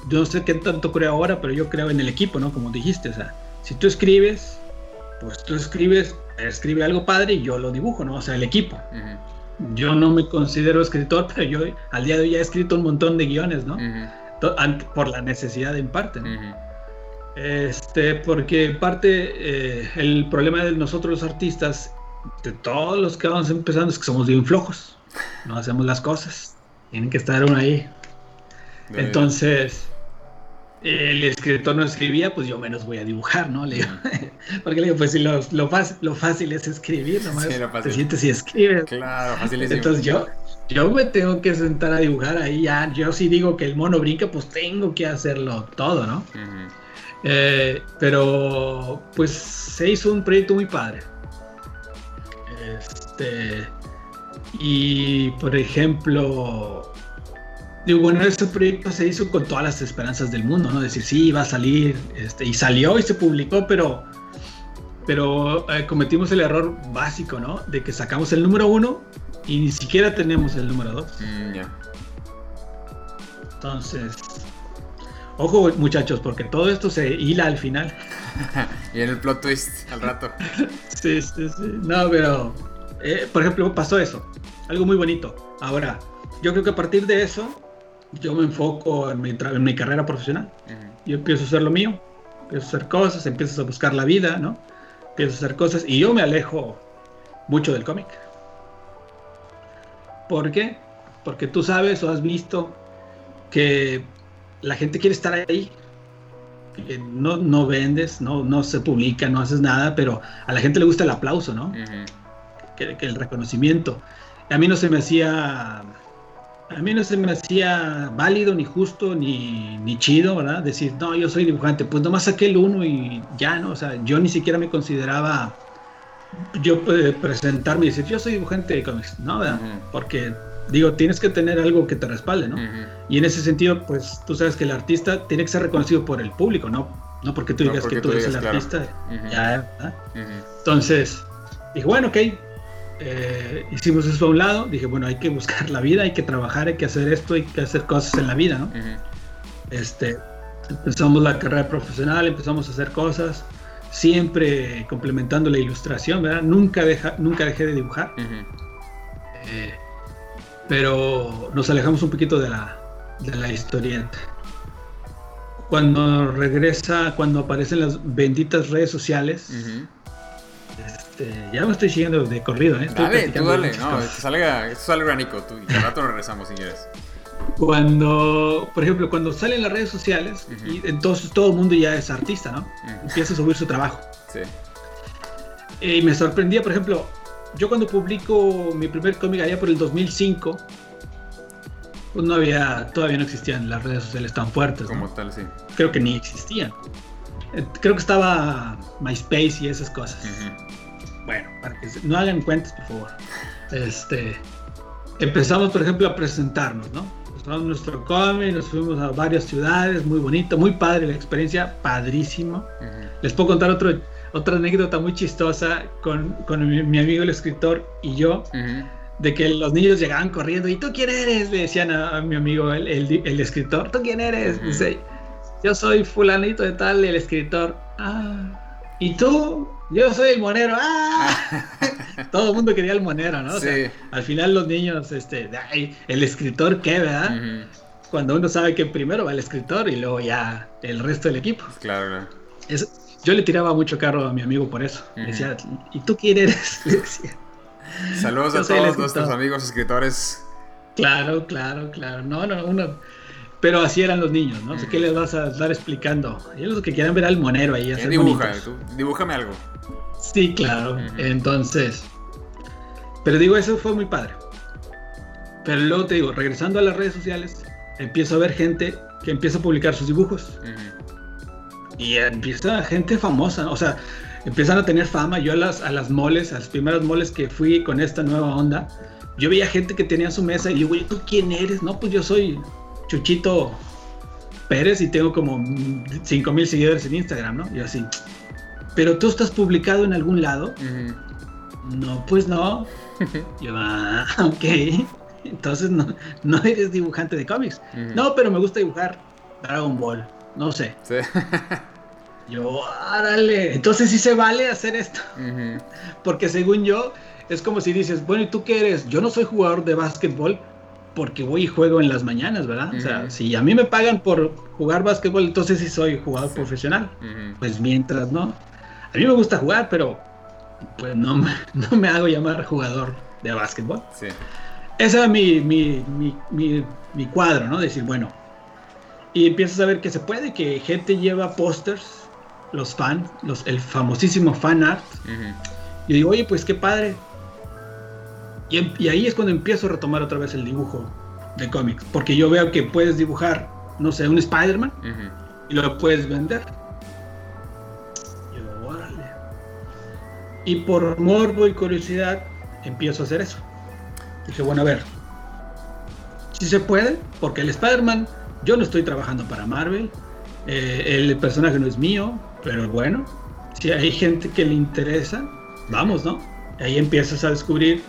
yo no sé qué tanto creo ahora, pero yo creo en el equipo, ¿no? Como dijiste, o sea, si tú escribes, pues tú escribes, escribe algo padre y yo lo dibujo, ¿no? O sea, el equipo. Yo no me considero escritor, pero yo al día de hoy ya he escrito un montón de guiones, ¿no? Por la necesidad en parte, ¿no? Este, porque en parte eh, el problema de nosotros los artistas, de todos los que vamos empezando, es que somos bien flojos. No hacemos las cosas. Tienen que estar uno ahí. Entonces, el escritor no escribía, pues yo menos voy a dibujar, ¿no? Le porque le digo, pues si lo, lo, fácil, es escribir, nomás te sientes y escribes. Claro, Entonces yo, yo me tengo que sentar a dibujar ahí ya. Yo si digo que el mono brinca, pues tengo que hacerlo todo, ¿no? Eh, pero pues se hizo un proyecto muy padre. Este, y por ejemplo, Digo, bueno, este proyecto se hizo con todas las esperanzas del mundo, ¿no? Decir, sí, va a salir, este, y salió y se publicó, pero, pero eh, cometimos el error básico, ¿no? De que sacamos el número uno y ni siquiera tenemos el número dos. Mm, Entonces, ojo muchachos, porque todo esto se hila al final. y en el plot twist al rato. sí, sí, sí. No, pero, eh, por ejemplo, pasó eso, algo muy bonito. Ahora, yo creo que a partir de eso yo me enfoco en mi, en mi carrera profesional. Yo empiezo a hacer lo mío, empiezo a hacer cosas, empiezo a buscar la vida, ¿no? Empiezo a hacer cosas y yo me alejo mucho del cómic. ¿Por qué? Porque tú sabes o has visto que la gente quiere estar ahí. Que no, no vendes, no, no se publica, no haces nada, pero a la gente le gusta el aplauso, ¿no? Que, que, el reconocimiento. A mí no se me hacía a mí no se me hacía válido, ni justo, ni, ni chido, ¿verdad? Decir, no, yo soy dibujante. Pues nomás saqué el uno y ya, ¿no? O sea, yo ni siquiera me consideraba yo eh, presentarme y decir, yo soy dibujante de cómics, ¿no? ¿verdad? Porque, digo, tienes que tener algo que te respalde, ¿no? Y en ese sentido, pues tú sabes que el artista tiene que ser reconocido por el público, ¿no? No porque tú digas que tú, eres el artista. Ya, ¿verdad? Entonces, dije, bueno, ok, eh, hicimos eso a un lado, dije, bueno, hay que buscar la vida, hay que trabajar, hay que hacer esto, hay que hacer cosas en la vida, ¿no? Este, empezamos la carrera profesional, empezamos a hacer cosas, siempre complementando la ilustración, ¿verdad? Nunca, deja, nunca dejé de dibujar, eh, pero nos alejamos un poquito de la, de la historieta. Cuando regresa, cuando aparecen las benditas redes sociales, este, ya me estoy siguiendo de corrido, ¿eh? dale, tú dale, no, salga, esto sale orgánico, tú, y al rato regresamos si quieres. Cuando, por ejemplo, cuando salen las redes sociales, y entonces todo el mundo ya es artista, ¿no? Empieza a subir su trabajo. Sí. Y me sorprendía, por ejemplo, yo cuando publico mi primer cómic allá por el 2005, pues no había, todavía no existían las redes sociales tan fuertes. Como tal, sí. Creo que ni existían. Creo que estaba MySpace y esas cosas. Bueno, para que no hagan cuentas, por favor. Este, empezamos, por ejemplo, a presentarnos, ¿no? Mostramos nuestro cómic, nos fuimos a varias ciudades, muy bonito, muy padre la experiencia, padrísimo. Les puedo contar otro, otra anécdota muy chistosa con, con mi, amigo el escritor y yo, de que los niños llegaban corriendo y ¿tú quién eres? Le decían a, mi amigo el, el, escritor, ¿tú quién eres? Dice, yo soy fulanito de tal, el escritor. Ah, ¿y tú? Yo soy el monero. ¡Ah! Todo el mundo quería el monero, ¿no? al final los niños, este, el escritor, ¿qué, verdad? Cuando uno sabe que primero va el escritor y luego ya el resto del equipo. Claro. yo le tiraba mucho carro a mi amigo por eso. decía, ¿y tú quién eres? Le decía. Saludos a todos nuestros amigos escritores. Claro, claro, claro. No, no, uno pero así eran los niños, ¿no? ¿Qué les vas a estar explicando? Ellos los que quieren ver al monero ahí. Hacer dibuja, tú, dibújame algo. Sí, claro. Entonces. Pero digo, eso fue muy padre. Pero luego te digo, regresando a las redes sociales, empiezo a ver gente que empieza a publicar sus dibujos. Y empieza gente famosa, o sea, empiezan a tener fama. Yo a las, a las moles, a las primeras moles que fui con esta nueva onda, yo veía gente que tenía su mesa y yo, güey, ¿tú quién eres? No, pues yo soy Chuchito Pérez y tengo como 5 mil seguidores en Instagram, ¿no? Y así. Pero tú estás publicado en algún lado. No, pues no. Yo, ah, ok. Entonces no, no eres dibujante de cómics. No, pero me gusta dibujar Dragon Ball. No sé. Sí. Yo, árale. Entonces sí se vale hacer esto. Porque según yo, es como si dices, bueno, ¿y tú qué eres? Yo no soy jugador de básquetbol, porque voy y juego en las mañanas, ¿verdad? O sea, si a mí me pagan por jugar básquetbol, entonces sí soy jugador profesional. Pues mientras no. A mí me gusta jugar, pero pues no me, no me hago llamar jugador de básquetbol. Sí. Ese era mi, mi, mi, mi, cuadro, ¿no? Decir, bueno. Y empiezas a ver que se puede, que gente lleva pósters, los fans, los, el famosísimo fan art. Y digo, oye, pues qué padre y, ahí es cuando empiezo a retomar otra vez el dibujo de cómics. Porque yo veo que puedes dibujar, no sé, un Spider-Man y lo puedes vender. Yo, órale. Y por morbo y curiosidad empiezo a hacer eso. Dije, bueno, a ver, si se puede, porque el Spider-Man, yo no estoy trabajando para Marvel, eh, el personaje no es mío, pero bueno, si hay gente que le interesa, vamos, ¿no? Ahí empiezas a descubrir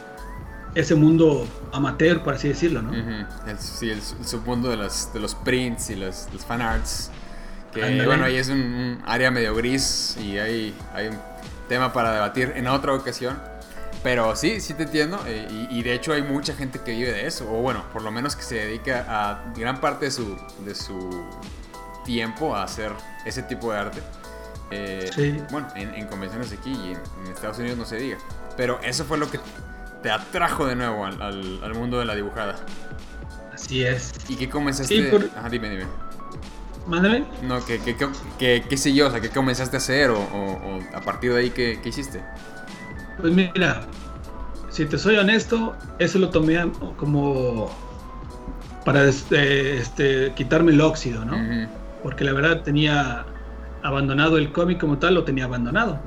ese mundo amateur, por así decirlo, ¿no? sí, el, submundo de los, de los prints y los, los fan arts. Que bueno, ahí es un, área medio gris y hay, hay un tema para debatir en otra ocasión. Pero sí, sí te entiendo. Eh, y, de hecho hay mucha gente que vive de eso. O bueno, por lo menos que se dedica a gran parte de su, de su tiempo a hacer ese tipo de arte. Eh, sí. Bueno, en, convenciones aquí y en Estados Unidos no se diga. Pero eso fue lo que te atrajo de nuevo al, al, mundo de la dibujada. Así es. ¿Y qué comenzaste? Sí, Ajá, dime, dime. Mándame. No, ¿qué, qué, qué, qué, sé yo? O sea, ¿qué comenzaste a hacer? O, o, a partir de ahí, ¿qué, ¿qué, hiciste? Pues mira, si te soy honesto, eso lo tomé como para este, este, quitarme el óxido, ¿no? Porque la verdad tenía abandonado el cómic como tal, lo tenía abandonado.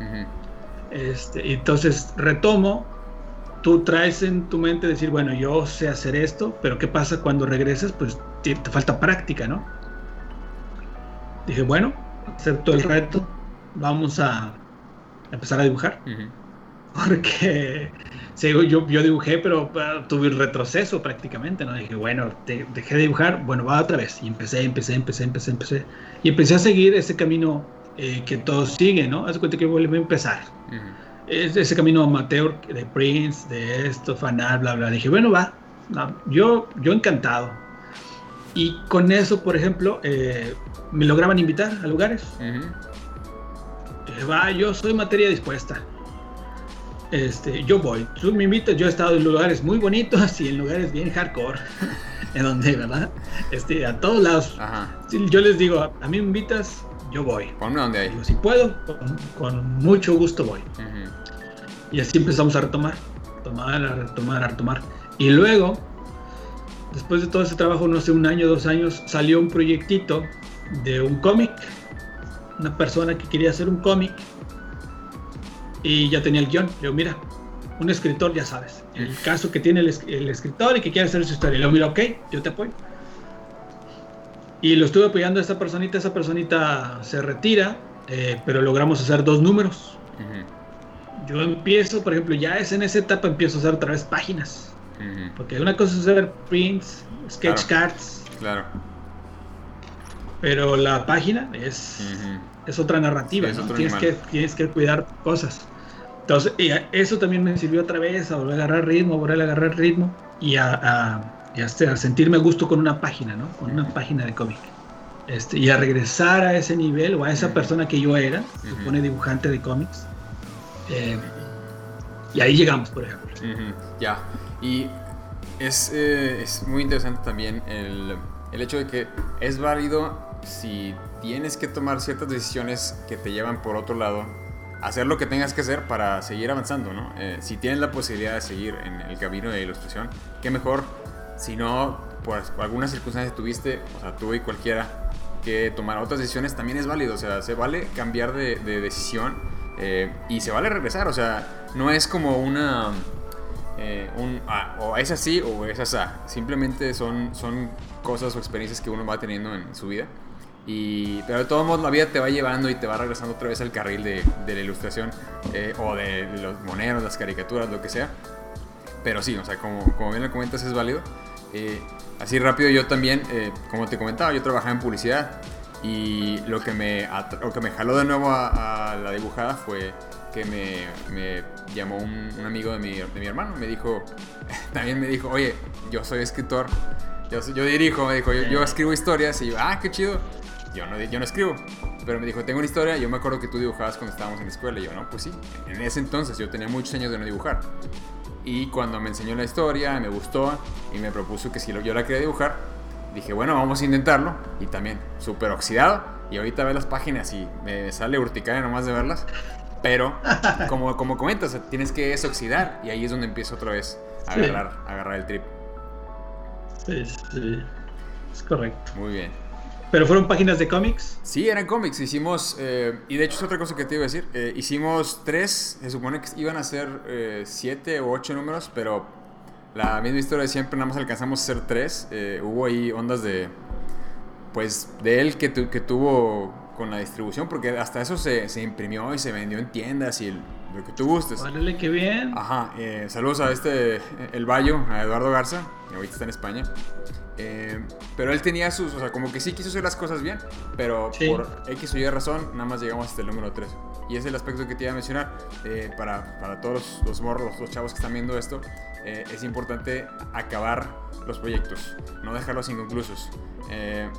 este, entonces retomo, tú traes en tu mente decir, bueno, yo sé hacer esto, pero ¿qué pasa cuando regreses? Pues te, falta práctica, ¿no? Dije, bueno, acepto el reto, vamos a empezar a dibujar. Porque yo, yo dibujé, pero tuve un retroceso prácticamente, ¿no? Dije, bueno, dejé de dibujar, bueno, va otra vez. Y empecé, empecé, empecé, empecé, empecé. Y empecé a seguir ese camino eh, que todos siguen, ¿no? Haz cuenta que vuelve a empezar. Ese camino amateur de Prince, de esto, fanal, bla, bla. Dije, bueno, va. yo, yo encantado. Y con eso, por ejemplo, eh, me lograban invitar a lugares. va, yo soy materia dispuesta este, yo voy. Tú me invitas, yo he estado en lugares muy bonitos y en lugares bien hardcore, en donde, ¿verdad? Este, a todos lados. yo les digo, a mí me invitas, yo voy. Ponme donde hay. si puedo, con, mucho gusto voy. Y así empezamos a retomar, tomar, a retomar, a retomar. Y luego, después de todo ese trabajo, no sé, un año, dos años, salió un proyectito de un cómic. Una persona que quería hacer un cómic y ya tenía el guion. Le digo, mira, un escritor, ya sabes, el caso que tiene el, escritor y que quiere hacer su historia. Le digo, mira, ok, yo te apoyo. Y lo estuve apoyando a esta personita, esa personita se retira, eh, pero logramos hacer dos números. Yo empiezo, por ejemplo, ya es en esa etapa empiezo a hacer otra vez páginas. Porque una cosa es hacer prints, sketch cards. Claro. Pero la página es, es otra narrativa, tienes, que, tienes que cuidar cosas. Entonces, eso también me sirvió otra vez a volver a agarrar ritmo, volver a agarrar ritmo y a, este, a, sentirme a gusto con una página, ¿no? Con una página de cómic. Este, y a regresar a ese nivel o a esa persona que yo era, se supone dibujante de cómics. Eh, y ahí llegamos, por ejemplo. Ya. Y es, eh, es, muy interesante también el, el hecho de que es válido si tienes que tomar ciertas decisiones que te llevan por otro lado hacer lo que tengas que hacer para seguir avanzando, ¿no? Eh, si tienes la posibilidad de seguir en el camino de ilustración, qué mejor. Si no, pues, por algunas circunstancias tuviste, o sea, tú y cualquiera, que tomar otras decisiones, también es válido. O sea, se vale cambiar de, decisión eh, y se vale regresar. O sea, no es como una... Eh, un, ah, o es así o es así. Simplemente son, son cosas o experiencias que uno va teniendo en su vida. Y, pero de todos modos la vida te va llevando y te va regresando otra vez al carril de, de la ilustración eh, o de, los moneros, las caricaturas, lo que sea. Pero sí, o sea, como, como bien lo comentas es válido. Eh, así rápido yo también, eh, como te comentaba, yo trabajaba en publicidad y lo que me, lo que me jaló de nuevo a, la dibujada fue que me, me llamó un, un, amigo de mi, de mi hermano, me dijo, también me dijo, oye, yo soy escritor, yo, yo dirijo, me dijo, yo, yo escribo historias y yo, ah, qué chido yo no, yo no escribo. Pero me dijo, tengo una historia, yo me acuerdo que tú dibujabas cuando estábamos en la escuela. Y yo, no, pues sí, en ese entonces yo tenía muchos años de no dibujar. Y cuando me enseñó la historia, me gustó y me propuso que si yo la quería dibujar, dije, bueno, vamos a intentarlo. Y también, súper oxidado. Y ahorita ve las páginas y me sale urticaria nomás de verlas. Pero, como, como comentas, tienes que desoxidar. Y ahí es donde empiezo otra vez a agarrar, a agarrar el trip. Sí, sí. Es correcto. Muy bien. ¿Pero fueron páginas de cómics? Sí, eran cómics. Hicimos, eh, y de hecho es otra cosa que te iba a decir, eh, hicimos tres, se supone que iban a ser eh, siete o ocho números, pero la misma historia de siempre, nada más alcanzamos a hacer tres. hubo ahí ondas de, pues, de él que, que tuvo con la distribución, porque hasta eso se, se, imprimió y se vendió en tiendas y lo que tú gustes. Órale, qué bien. Ajá, saludos a este, el Bayo, a Eduardo Garza, que ahorita está en España. Eh, pero él tenía sus, o sea, como que sí quiso hacer las cosas bien, pero por X o Y razón, nada más llegamos hasta el número 3. Y es el aspecto que te iba a mencionar eh, para, para, todos los, morros, los chavos que están viendo esto. Eh, es importante acabar los proyectos, no dejarlos inconclusos,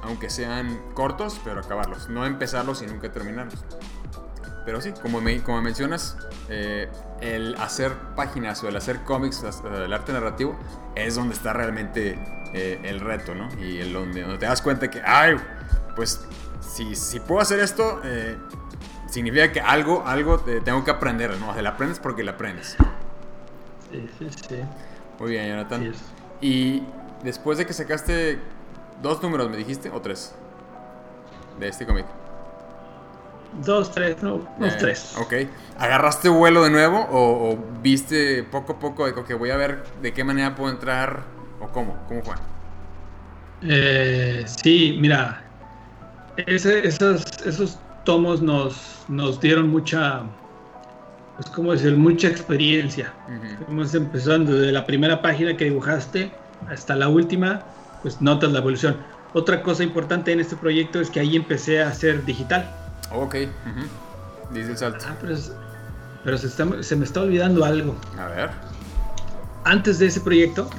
aunque sean cortos, pero acabarlos, no empezarlos y nunca terminarlos. Pero sí, como, me, como mencionas, el hacer páginas o el hacer cómics, el arte narrativo, es donde está realmente eh, el reto, ¿no? Y el donde, donde, te das cuenta que, ay, pues si, si puedo hacer esto, eh, significa que algo, algo tengo que aprender, ¿no? O sea, la aprendes porque la aprendes. Sí, sí, sí. Muy bien, Jonathan. Y después de que sacaste dos números, ¿me dijiste? ¿O tres? De este cómic. Dos, tres, no, dos, Eh, tres. Ok. ¿Agarraste vuelo de nuevo o, o viste poco a poco de que voy a ver de qué manera puedo entrar o cómo? ¿Cómo fue? Eh, sí, mira, ese- esos, esos tomos nos, nos dieron mucha, pues, ¿cómo decir? Mucha experiencia. Fuimos empezando desde la primera página que dibujaste hasta la última, pues notas la evolución. Otra cosa importante en este proyecto es que ahí empecé a hacer digital. Ok. ujú. Dice el salto. Ah, pero, es- pero se, está- se me está olvidando algo. A ver. Antes de ese proyecto,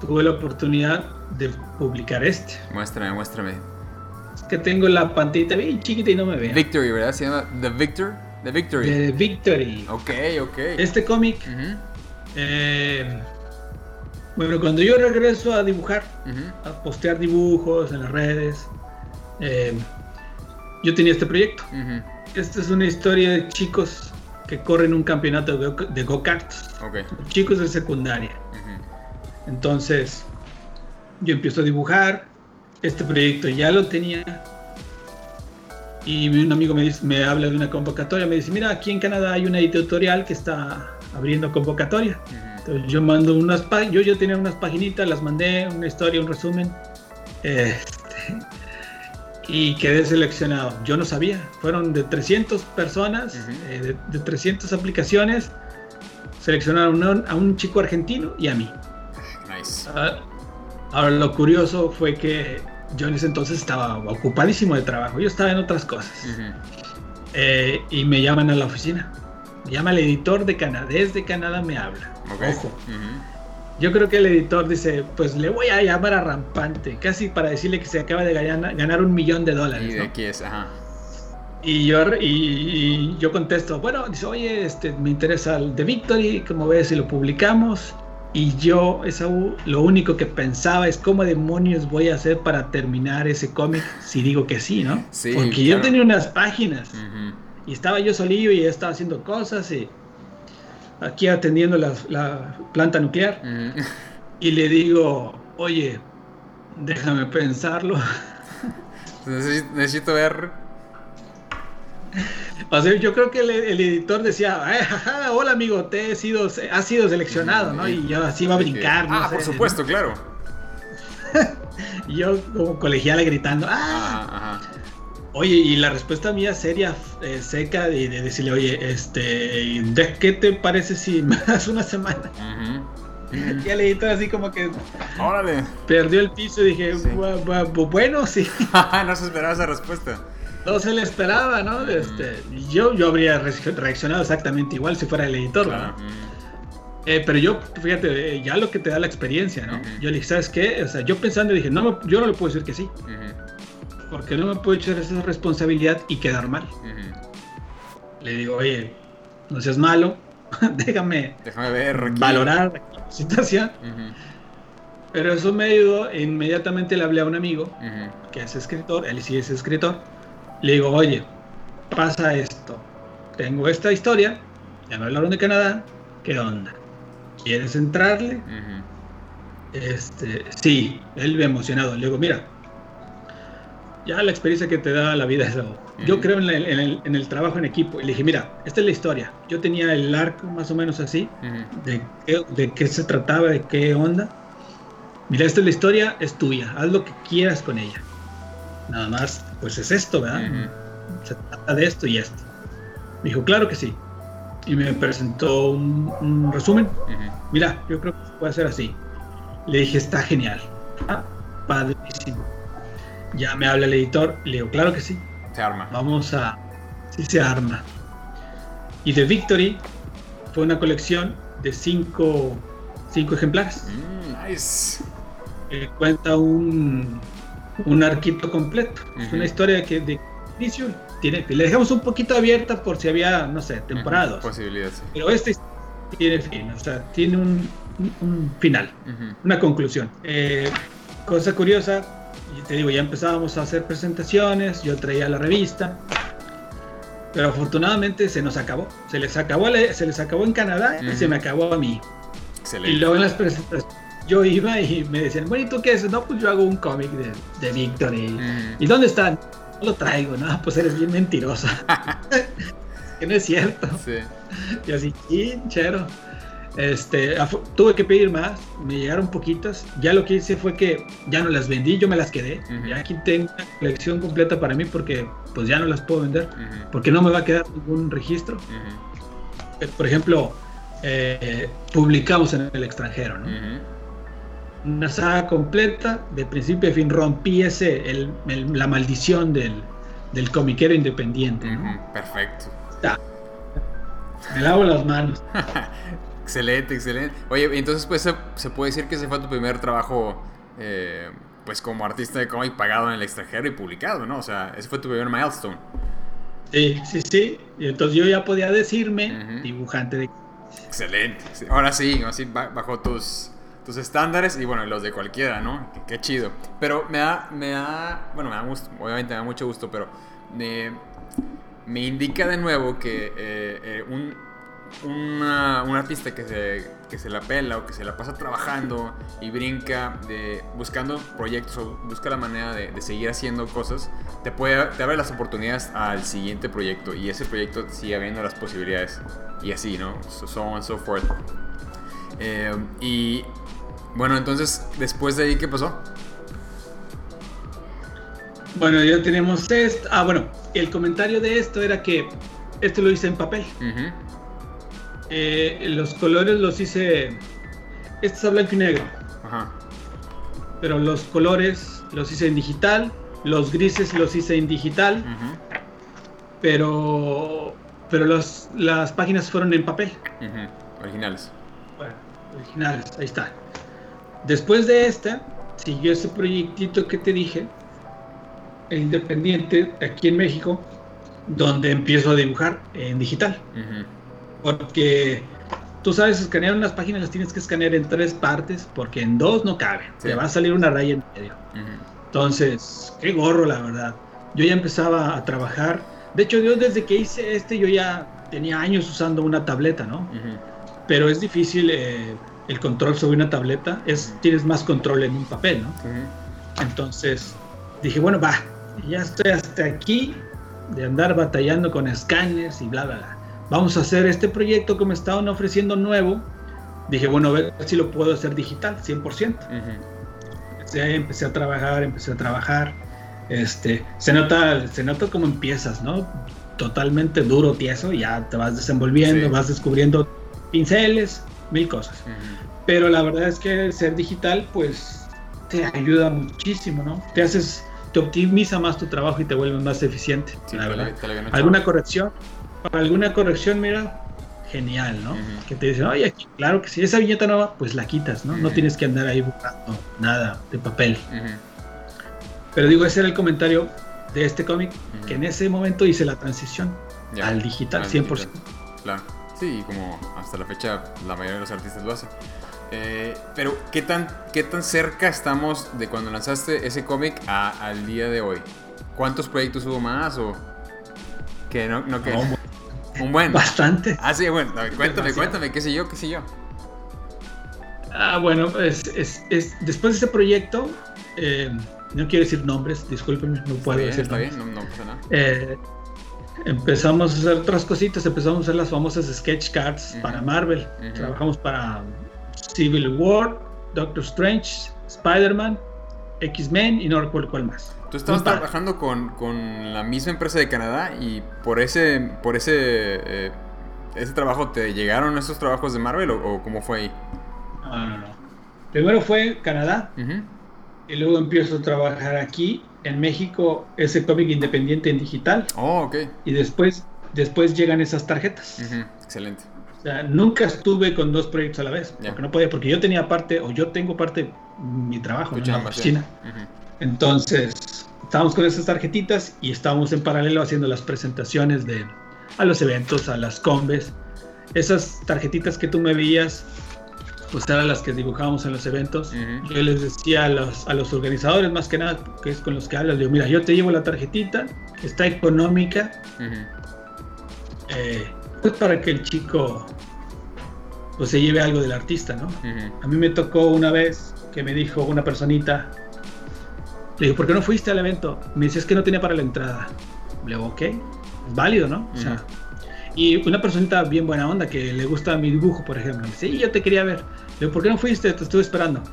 tuve la oportunidad de publicar este. Muéstrame, muéstrame. Es que tengo la pantita bien chiquita y no me veo. Victory, ¿verdad? Se llama The Victor. The Victory. De Victory. Ok, ok. Este cómic, eh, bueno, cuando yo regreso a dibujar, a postear dibujos en las redes, eh, yo tenía este proyecto. Esta es una historia de chicos que corren un campeonato de go- de go-karts, Ok. chicos de secundaria. Entonces, yo empiezo a dibujar, este proyecto ya lo tenía. Y un amigo me, dice, me habla de una convocatoria, me dice, mira, aquí en Canadá hay una editorial que está abriendo convocatoria. Entonces yo mando unas páginas, yo ya tenía unas paginitas, las mandé, una historia, un resumen. Este, y quedé seleccionado. Yo no sabía, fueron de 300 personas, Ujú. eh, de, de 300 aplicaciones. Seleccionaron a un, a un chico argentino y a mí. Nice. Ah, Ahora lo curioso fue que yo en ese entonces estaba ocupadísimo de trabajo, yo estaba en otras cosas. Ujú. Eh, y me llaman a la oficina. Me llama el editor de Canadá, desde Canadá me habla. Ok. Ojo. Ujú. Yo creo que el editor dice, pues le voy a llamar a Rampante, casi para decirle que se acaba de ganar, ganar un millón de Y dólares. de ¿no? aquí es, ajá. Y yo, y, y yo contesto, bueno, dice, oye, este, me interesa el de Victory, como ves si lo publicamos. Y yo, esa, lo único que pensaba es cómo demonios voy a hacer para terminar ese cómic si digo que sí, ¿no? Sí, Porque yo claro. tenía unas páginas Ujú. y estaba yo solillo y estaba haciendo cosas y aquí atendiendo la, la planta nuclear. Ujú. Y le digo, oye, déjame pensarlo. Necesito, necesito ver. O sea, yo creo que el, el editor decía, "Eh, jaja, hola amigo, te he sido, has sido seleccionado, ¿no? Y yo así iba a brincar. no Ah, sé, por supuesto, claro. yo como colegiala gritando, ah, Ajá, ajá. Oye, y la respuesta mía seria, eh, seca, de, de decirle, oye, este, ¿de qué te parece si me das una semana? Ujú. Y el editor así como que Órale. perdió el piso y dije, Sí. "Bu- bu- bu- bueno, sí. no se esperaba esa respuesta. No se le esperaba, ¿no? Este, yo, yo habría re- reaccionado exactamente igual si fuera el editor, Claro. ¿no? Eh, pero yo, fíjate, eh, ya lo que te da la experiencia, ¿no? Yo le dije, ¿sabes qué? O sea, yo pensando dije, no, me- yo no le puedo decir que sí, Ujú. Porque no me puedo echar esa responsabilidad y quedar mal. Le digo, oye, no seas malo, déjame Déjame ver. aquí. valorar la situación. Pero eso me ayudó, e inmediatamente le hablé a un amigo que es escritor, él sí es escritor. Le digo, oye, pasa esto. Tengo esta historia, ya me hablaron de Canadá, ¿qué onda? ¿Quieres entrarle? Este, sí, él me emocionado. Le digo, mira, ya la experiencia que te da la vida es algo. Yo creo en, la- en el, en el trabajo en equipo. Y le dije, mira, esta es la historia. Yo tenía el arco más o menos así, de qué, de qué se trataba, de qué onda. Mira, esta es la historia, es tuya. Haz lo que quieras con ella. Nada más, pues es esto, ¿verdad? Se trata de esto y esto. Me dijo, claro que sí. Y me presentó un, un resumen. Mira, yo creo que se puede hacer así. Le dije, está genial. Ah, padrísimo. Ya me habla el editor. Le digo, claro que sí. Se arma. Vamos a. Sí, se arma. Y The Victory fue una colección de cinco, cinco ejemplares. Mm, nice. Cuenta un, un arquito completo. Es una historia que de inicio tiene. Le dejamos un poquito abierta por si había, no sé, temporadas. Ujú. Posibilidad, sí. Pero este tiene fin, o sea, tiene un, final, una conclusión. Eh, cosa curiosa, y te digo, ya empezábamos a hacer presentaciones, yo traía la revista, pero afortunadamente se nos acabó. Se les acabó, se les acabó en Canadá y Ujú. se me acabó a mí. Y Excelente. luego en las presentaciones, yo iba y me decían, bueno, ¿y tú qué haces? No, pues yo hago un cómic de, de Víctor. Y, ¿Y dónde están? No lo traigo, no, pues eres bien mentirosa. que no es cierto. Sí. Y así, chero. Este, tuve que pedir más, me llegaron poquitas. Ya lo que hice fue que ya no las vendí, yo me las quedé. Ya aquí tengo una colección completa para mí porque pues ya no las puedo vender, porque no me va a quedar ningún registro. Por ejemplo, eh, publicamos en el extranjero, ¿no? Una saga completa, de principio a fin, rompí ese, el, la maldición del, del comiquero independiente. Perfecto. Me lavo las manos. excelente, excelente. Oye, entonces pues se, puede decir que ese fue tu primer trabajo, eh, pues como artista de cómic pagado en el extranjero y publicado, ¿no? O sea, ese fue tu primer milestone. Sí, sí, sí. Y entonces yo ya podía decirme dibujante de... Excelente. Ahora sí, así bajo tus, tus estándares y bueno, los de cualquiera, ¿no? Qué, chido. Pero me da, me da, bueno, me da gusto, obviamente me da mucho gusto, pero me, me indica de nuevo que eh, eh, un, una, un artista que se, que se la pela o que se la pasa trabajando y brinca de, buscando proyectos o busca la manera de, seguir haciendo cosas, te, puede, te abre las oportunidades al siguiente proyecto y ese proyecto sigue habiendo las posibilidades y así, ¿no? So, on and so forth. Eh, y bueno, entonces, después de ahí, ¿qué pasó? Bueno, ya tenemos esto. Ah, bueno, el comentario de esto era que esto lo hice en papel. Eh, los colores los hice. Este es a blanco y negro. Ajá. Pero los colores los hice en digital. Los grises los hice en digital. Pero. Pero las páginas fueron en papel. Originales. Bueno, originales, ahí está. Después de esta, siguió ese proyectito que te dije, el Independiente, aquí en México, donde empiezo a dibujar en digital. Porque tú sabes, escanear unas páginas las tienes que escanear en tres partes, porque en dos no cabe. Te va a salir una raya en medio. Entonces, qué gorro, la verdad. Yo ya empezaba a trabajar. De hecho, yo desde que hice este, yo ya tenía años usando una tableta, ¿no? Pero es difícil eh, el control sobre una tableta. Es, tienes más control en un papel, ¿no? Entonces, dije, bueno, va, ya estoy hasta aquí de andar batallando con escáneres y bla, bla, bla vamos a hacer este proyecto que me estaban ofreciendo nuevo. Dije, bueno, a ver si lo puedo hacer digital, 100%. empecé, a trabajar, empecé a trabajar. Este, se nota, se nota cómo empiezas, ¿no? Totalmente duro, tieso, ya te vas desenvolviendo, vas descubriendo pinceles, mil cosas. Pero la verdad es que ser digital, pues, te ayuda muchísimo, ¿no? Te haces, te optimiza más tu trabajo y te vuelve más eficiente. la verdad. ¿Alguna corrección? Para alguna corrección, mira, genial, ¿no? Que te dicen, oye, claro que si esa viñeta nueva, pues la quitas, ¿no? No tienes que andar ahí buscando nada de papel. Pero digo, ese era el comentario de este cómic, que en ese momento hice la transición al digital, 100%. Claro, sí, como hasta la fecha la mayoría de los artistas lo hacen. Eh, pero, ¿qué tan, ¿qué tan cerca estamos de cuando lanzaste ese cómic al día de hoy? ¿Cuántos proyectos hubo más o que no, no que... Un buen. Bastante. Ah, sí, bueno. cuéntame, cuéntame, qué sé yo, qué sé yo. Ah, bueno, pues es, es, después de ese proyecto, eh, no quiero decir nombres, discúlpenme, no puedo decir Está bien, no, pasa nada. Eh, empezamos a hacer otras cositas, empezamos a hacer las famosas sketch cards para Marvel. Trabajamos para Civil War, Doctor Strange, Spider-Man, X-Men y no recuerdo cuál más. Tú estabas trabajando con, con, la misma empresa de Canadá y por ese, por ese, eh, ese trabajo te llegaron esos trabajos de Marvel o, cómo fue ahí? No, no, no. Primero fue Canadá y luego empiezo a trabajar aquí en México ese cómic independiente en digital. Oh, ok. Y después, después llegan esas tarjetas. Excelente. O sea, nunca estuve con dos proyectos a la vez, porque no podía, porque yo tenía parte, o yo tengo parte, mi trabajo en la oficina. Entonces, estábamos con esas tarjetitas y estábamos en paralelo haciendo las presentaciones de a los eventos, a las combes. Esas tarjetitas que tú me veías, pues eran las que dibujábamos en los eventos. Yo les decía a los, a los organizadores, más que nada, que es con los que hablas, digo, mira, yo te llevo la tarjetita, está económica, eh, pues para que el chico pues se lleve algo del artista, ¿no? A mí me tocó una vez que me dijo una personita, le digo, ¿por qué no fuiste al evento? Me dice, es que no tenía para la entrada. Le digo, ok, es válido, ¿no? O sea, y una personita bien buena onda que le gusta mi dibujo, por ejemplo. Me dice, sí, yo te quería ver. Le digo, ¿por qué no fuiste? Te estuve esperando.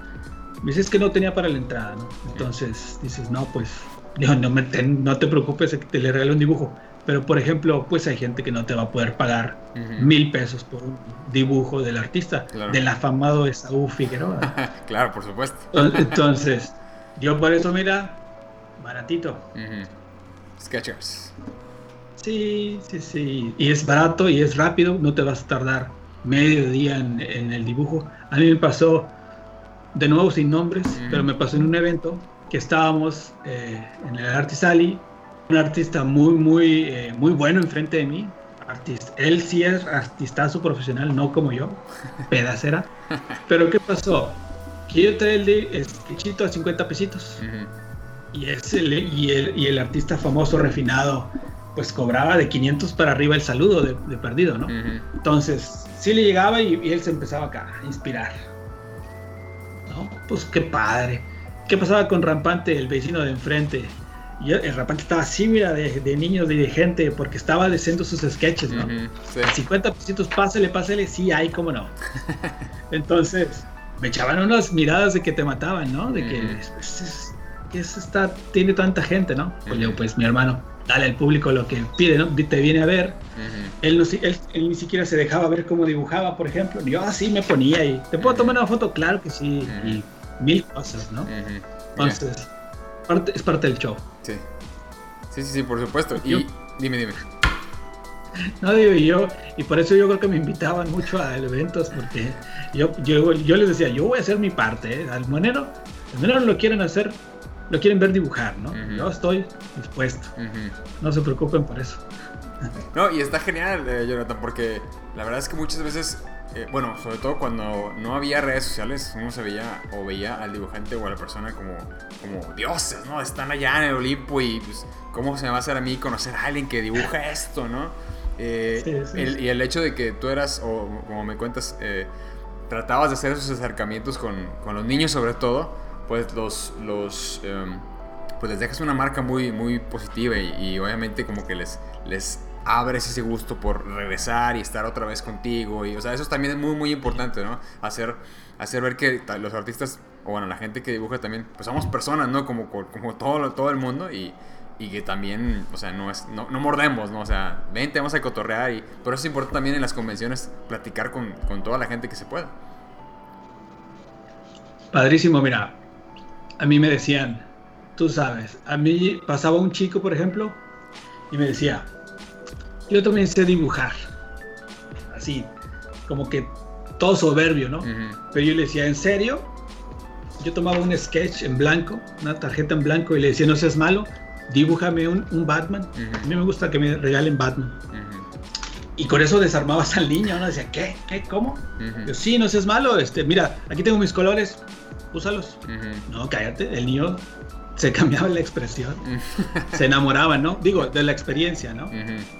Me dice, es que no tenía para la entrada, ¿no? Entonces dices, no, pues, digo, no, no te preocupes, te le regalo un dibujo. Pero, por ejemplo, pues hay gente que no te va a poder pagar mil pesos por un dibujo del artista, del afamado Esaú Figueroa. claro, por supuesto. Entonces, yo por eso, mira, baratito. Sketchers. Sí, sí, sí. Y es barato y es rápido, no te vas a tardar medio día en, el dibujo. A mí me pasó, de nuevo sin nombres, pero me pasó en un evento que estábamos eh, en el Artisali, un artista muy, muy, eh, muy bueno enfrente de mí. Artista. Él sí es artistazo profesional, no como yo, pedacera. Pero ¿qué pasó? Que yo traía el sketchito a 50 pesitos. y, es el, y, el, y el artista famoso, refinado, pues cobraba de 500 para arriba el saludo de, perdido, ¿no? Entonces, sí le llegaba y, él se empezaba acá a inspirar. ¿No? Pues qué padre. ¿Qué pasaba con Rampante, el vecino de enfrente? Y el Rampante estaba así, mira, de, niños y de gente, porque estaba haciendo sus sketches, ¿no? 50 pesitos, pásale, pásale, sí hay, cómo no. Entonces, me echaban unas miradas de que te mataban, ¿no? De que, pues, que está, tiene tanta gente, ¿no? Pues yo, pues mi hermano, dale al público lo que pide, ¿no? Te viene a ver. él, no, él, ni siquiera se dejaba ver cómo dibujaba, por ejemplo. yo así me ponía y te puedo tomar una foto, claro que sí. Y mil cosas, ¿no? Entonces, es parte del show. Sí. Sí, sí, sí, por supuesto. y dime, dime. No digo yo, y por eso yo creo que me invitaban mucho a eventos, porque yo, yo, yo les decía, yo voy a hacer mi parte, ¿eh? al monero, al monero lo quieren hacer, lo quieren ver dibujar, ¿no? Yo estoy dispuesto. No se preocupen por eso. No, y está genial, eh, Jonathan, porque la verdad es que muchas veces, eh, bueno, sobre todo cuando no había redes sociales, uno se veía o veía al dibujante o a la persona como, como dioses, ¿no? Están allá en el Olimpo y pues, ¿cómo se me va a hacer a mí conocer a alguien que dibuja esto, ¿no? Eh, y el hecho de que tú eras, o como me cuentas, tratabas de hacer esos acercamientos con, con los niños sobre todo, pues los, los em, pues les dejas una marca muy, muy positiva y, obviamente como que les, les abres ese gusto por regresar y estar otra vez contigo y o sea eso también es muy muy importante no hacer hacer ver que los artistas o bueno la gente que dibuja también pues somos personas no como como todo todo el mundo y, y que también o sea no es no, no, mordemos no o sea vente vamos a cotorrear y por eso es importante también en las convenciones platicar con, con toda la gente que se pueda padrísimo mira a mí me decían, tú sabes, a mí pasaba un chico, por ejemplo, y me decía, yo también sé dibujar. Así, como que todo soberbio, ¿no? Pero yo le decía, ¿en serio? Yo tomaba un sketch en blanco, una tarjeta en blanco, y le decía, no seas malo, dibújame un, Batman. A mí me gusta que me regalen Batman. Y con eso desarmabas al niño, ¿no? Decía, ¿qué? ¿Qué? ¿Cómo? Yo, sí, no seas malo, este, mira, aquí tengo mis colores, úsalos. No, cállate, el niño se cambiaba la expresión, se enamoraba, ¿no? Digo, de la experiencia, ¿no?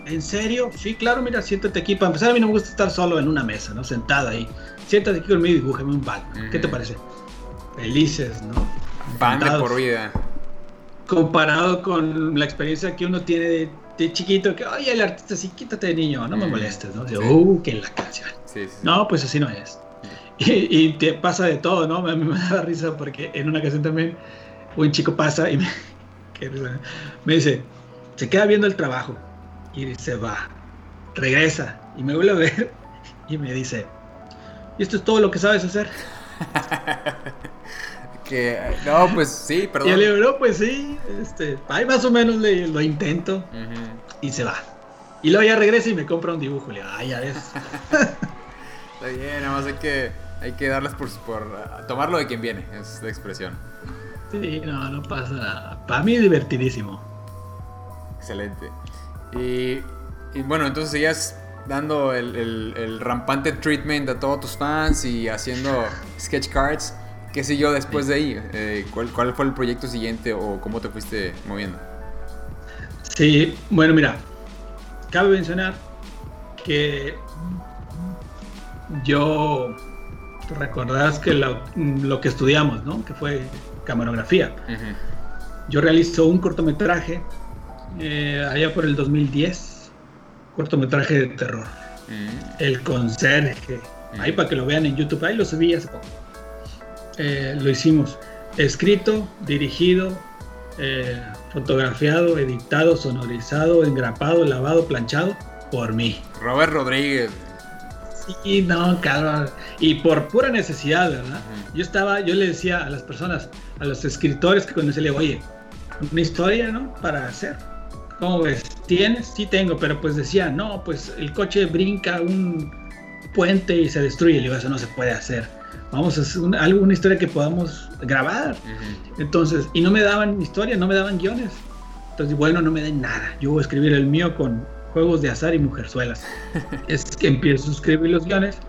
¿En serio? Sí, claro, mira, siéntate aquí. Para empezar, a mí no me gusta estar solo en una mesa, ¿no? Sentada ahí. Siéntate aquí conmigo y dibújame un Batman. ¿Qué te parece? Felices, ¿no? Pan de por vida. Comparado con la experiencia que uno tiene de, chiquito, que, oye, el artista, sí, quítate de niño, no me molestes, ¿no? uh, que la canción. no, pues así no es. Y, te pasa de todo, ¿no? Mí me da risa porque en una ocasión también un chico pasa y me, me dice, se queda viendo el trabajo y se va, regresa y me vuelve a ver y me dice, ¿y esto es todo lo que sabes hacer? que, no, pues sí, perdón. Y digo, no, pues sí, este, ahí más o menos le, lo intento y se va. Y luego ya regresa y me compra un dibujo. Le digo, ay, ya ves. Está bien, nada más hay que hay que darles por, por uh, tomarlo de quien viene, es la expresión. Sí, no, no pasa nada. Para mí es divertidísimo. Excelente. Y, bueno, entonces seguías dando el, rampante treatment a todos tus fans y haciendo sketch cards. ¿Qué siguió después de ahí? Eh, ¿cuál, ¿Cuál fue el proyecto siguiente o cómo te fuiste moviendo? Sí, bueno, mira, cabe mencionar que yo recordás que lo, que estudiamos, ¿no? Que fue camarografía. Yo realizo un cortometraje eh, allá por el 2010, cortometraje de terror. Mm. El conserje. Mm. Ahí para que lo vean en YouTube, ahí lo subí hace poco. Eh, lo hicimos escrito, dirigido, eh, fotografiado, editado, sonorizado, engrapado, lavado, planchado por mí. Robert Rodríguez. Sí, no, cabrón. Y por pura necesidad, ¿verdad? Yo estaba, yo le decía a las personas, a los escritores que conocí, le digo, oye, una historia, ¿no? Para hacer. ¿Cómo ves? ¿Tienes? Sí tengo, pero pues decía, no, pues el coche brinca un puente y se destruye. Le digo, eso no se puede hacer. Vamos a hacer una, alguna historia que podamos grabar. Entonces, y no me daban historia, no me daban guiones. Entonces, bueno, no me den nada. Yo voy a escribir el mío con juegos de azar y mujerzuelas. es que empiezo a escribir los guiones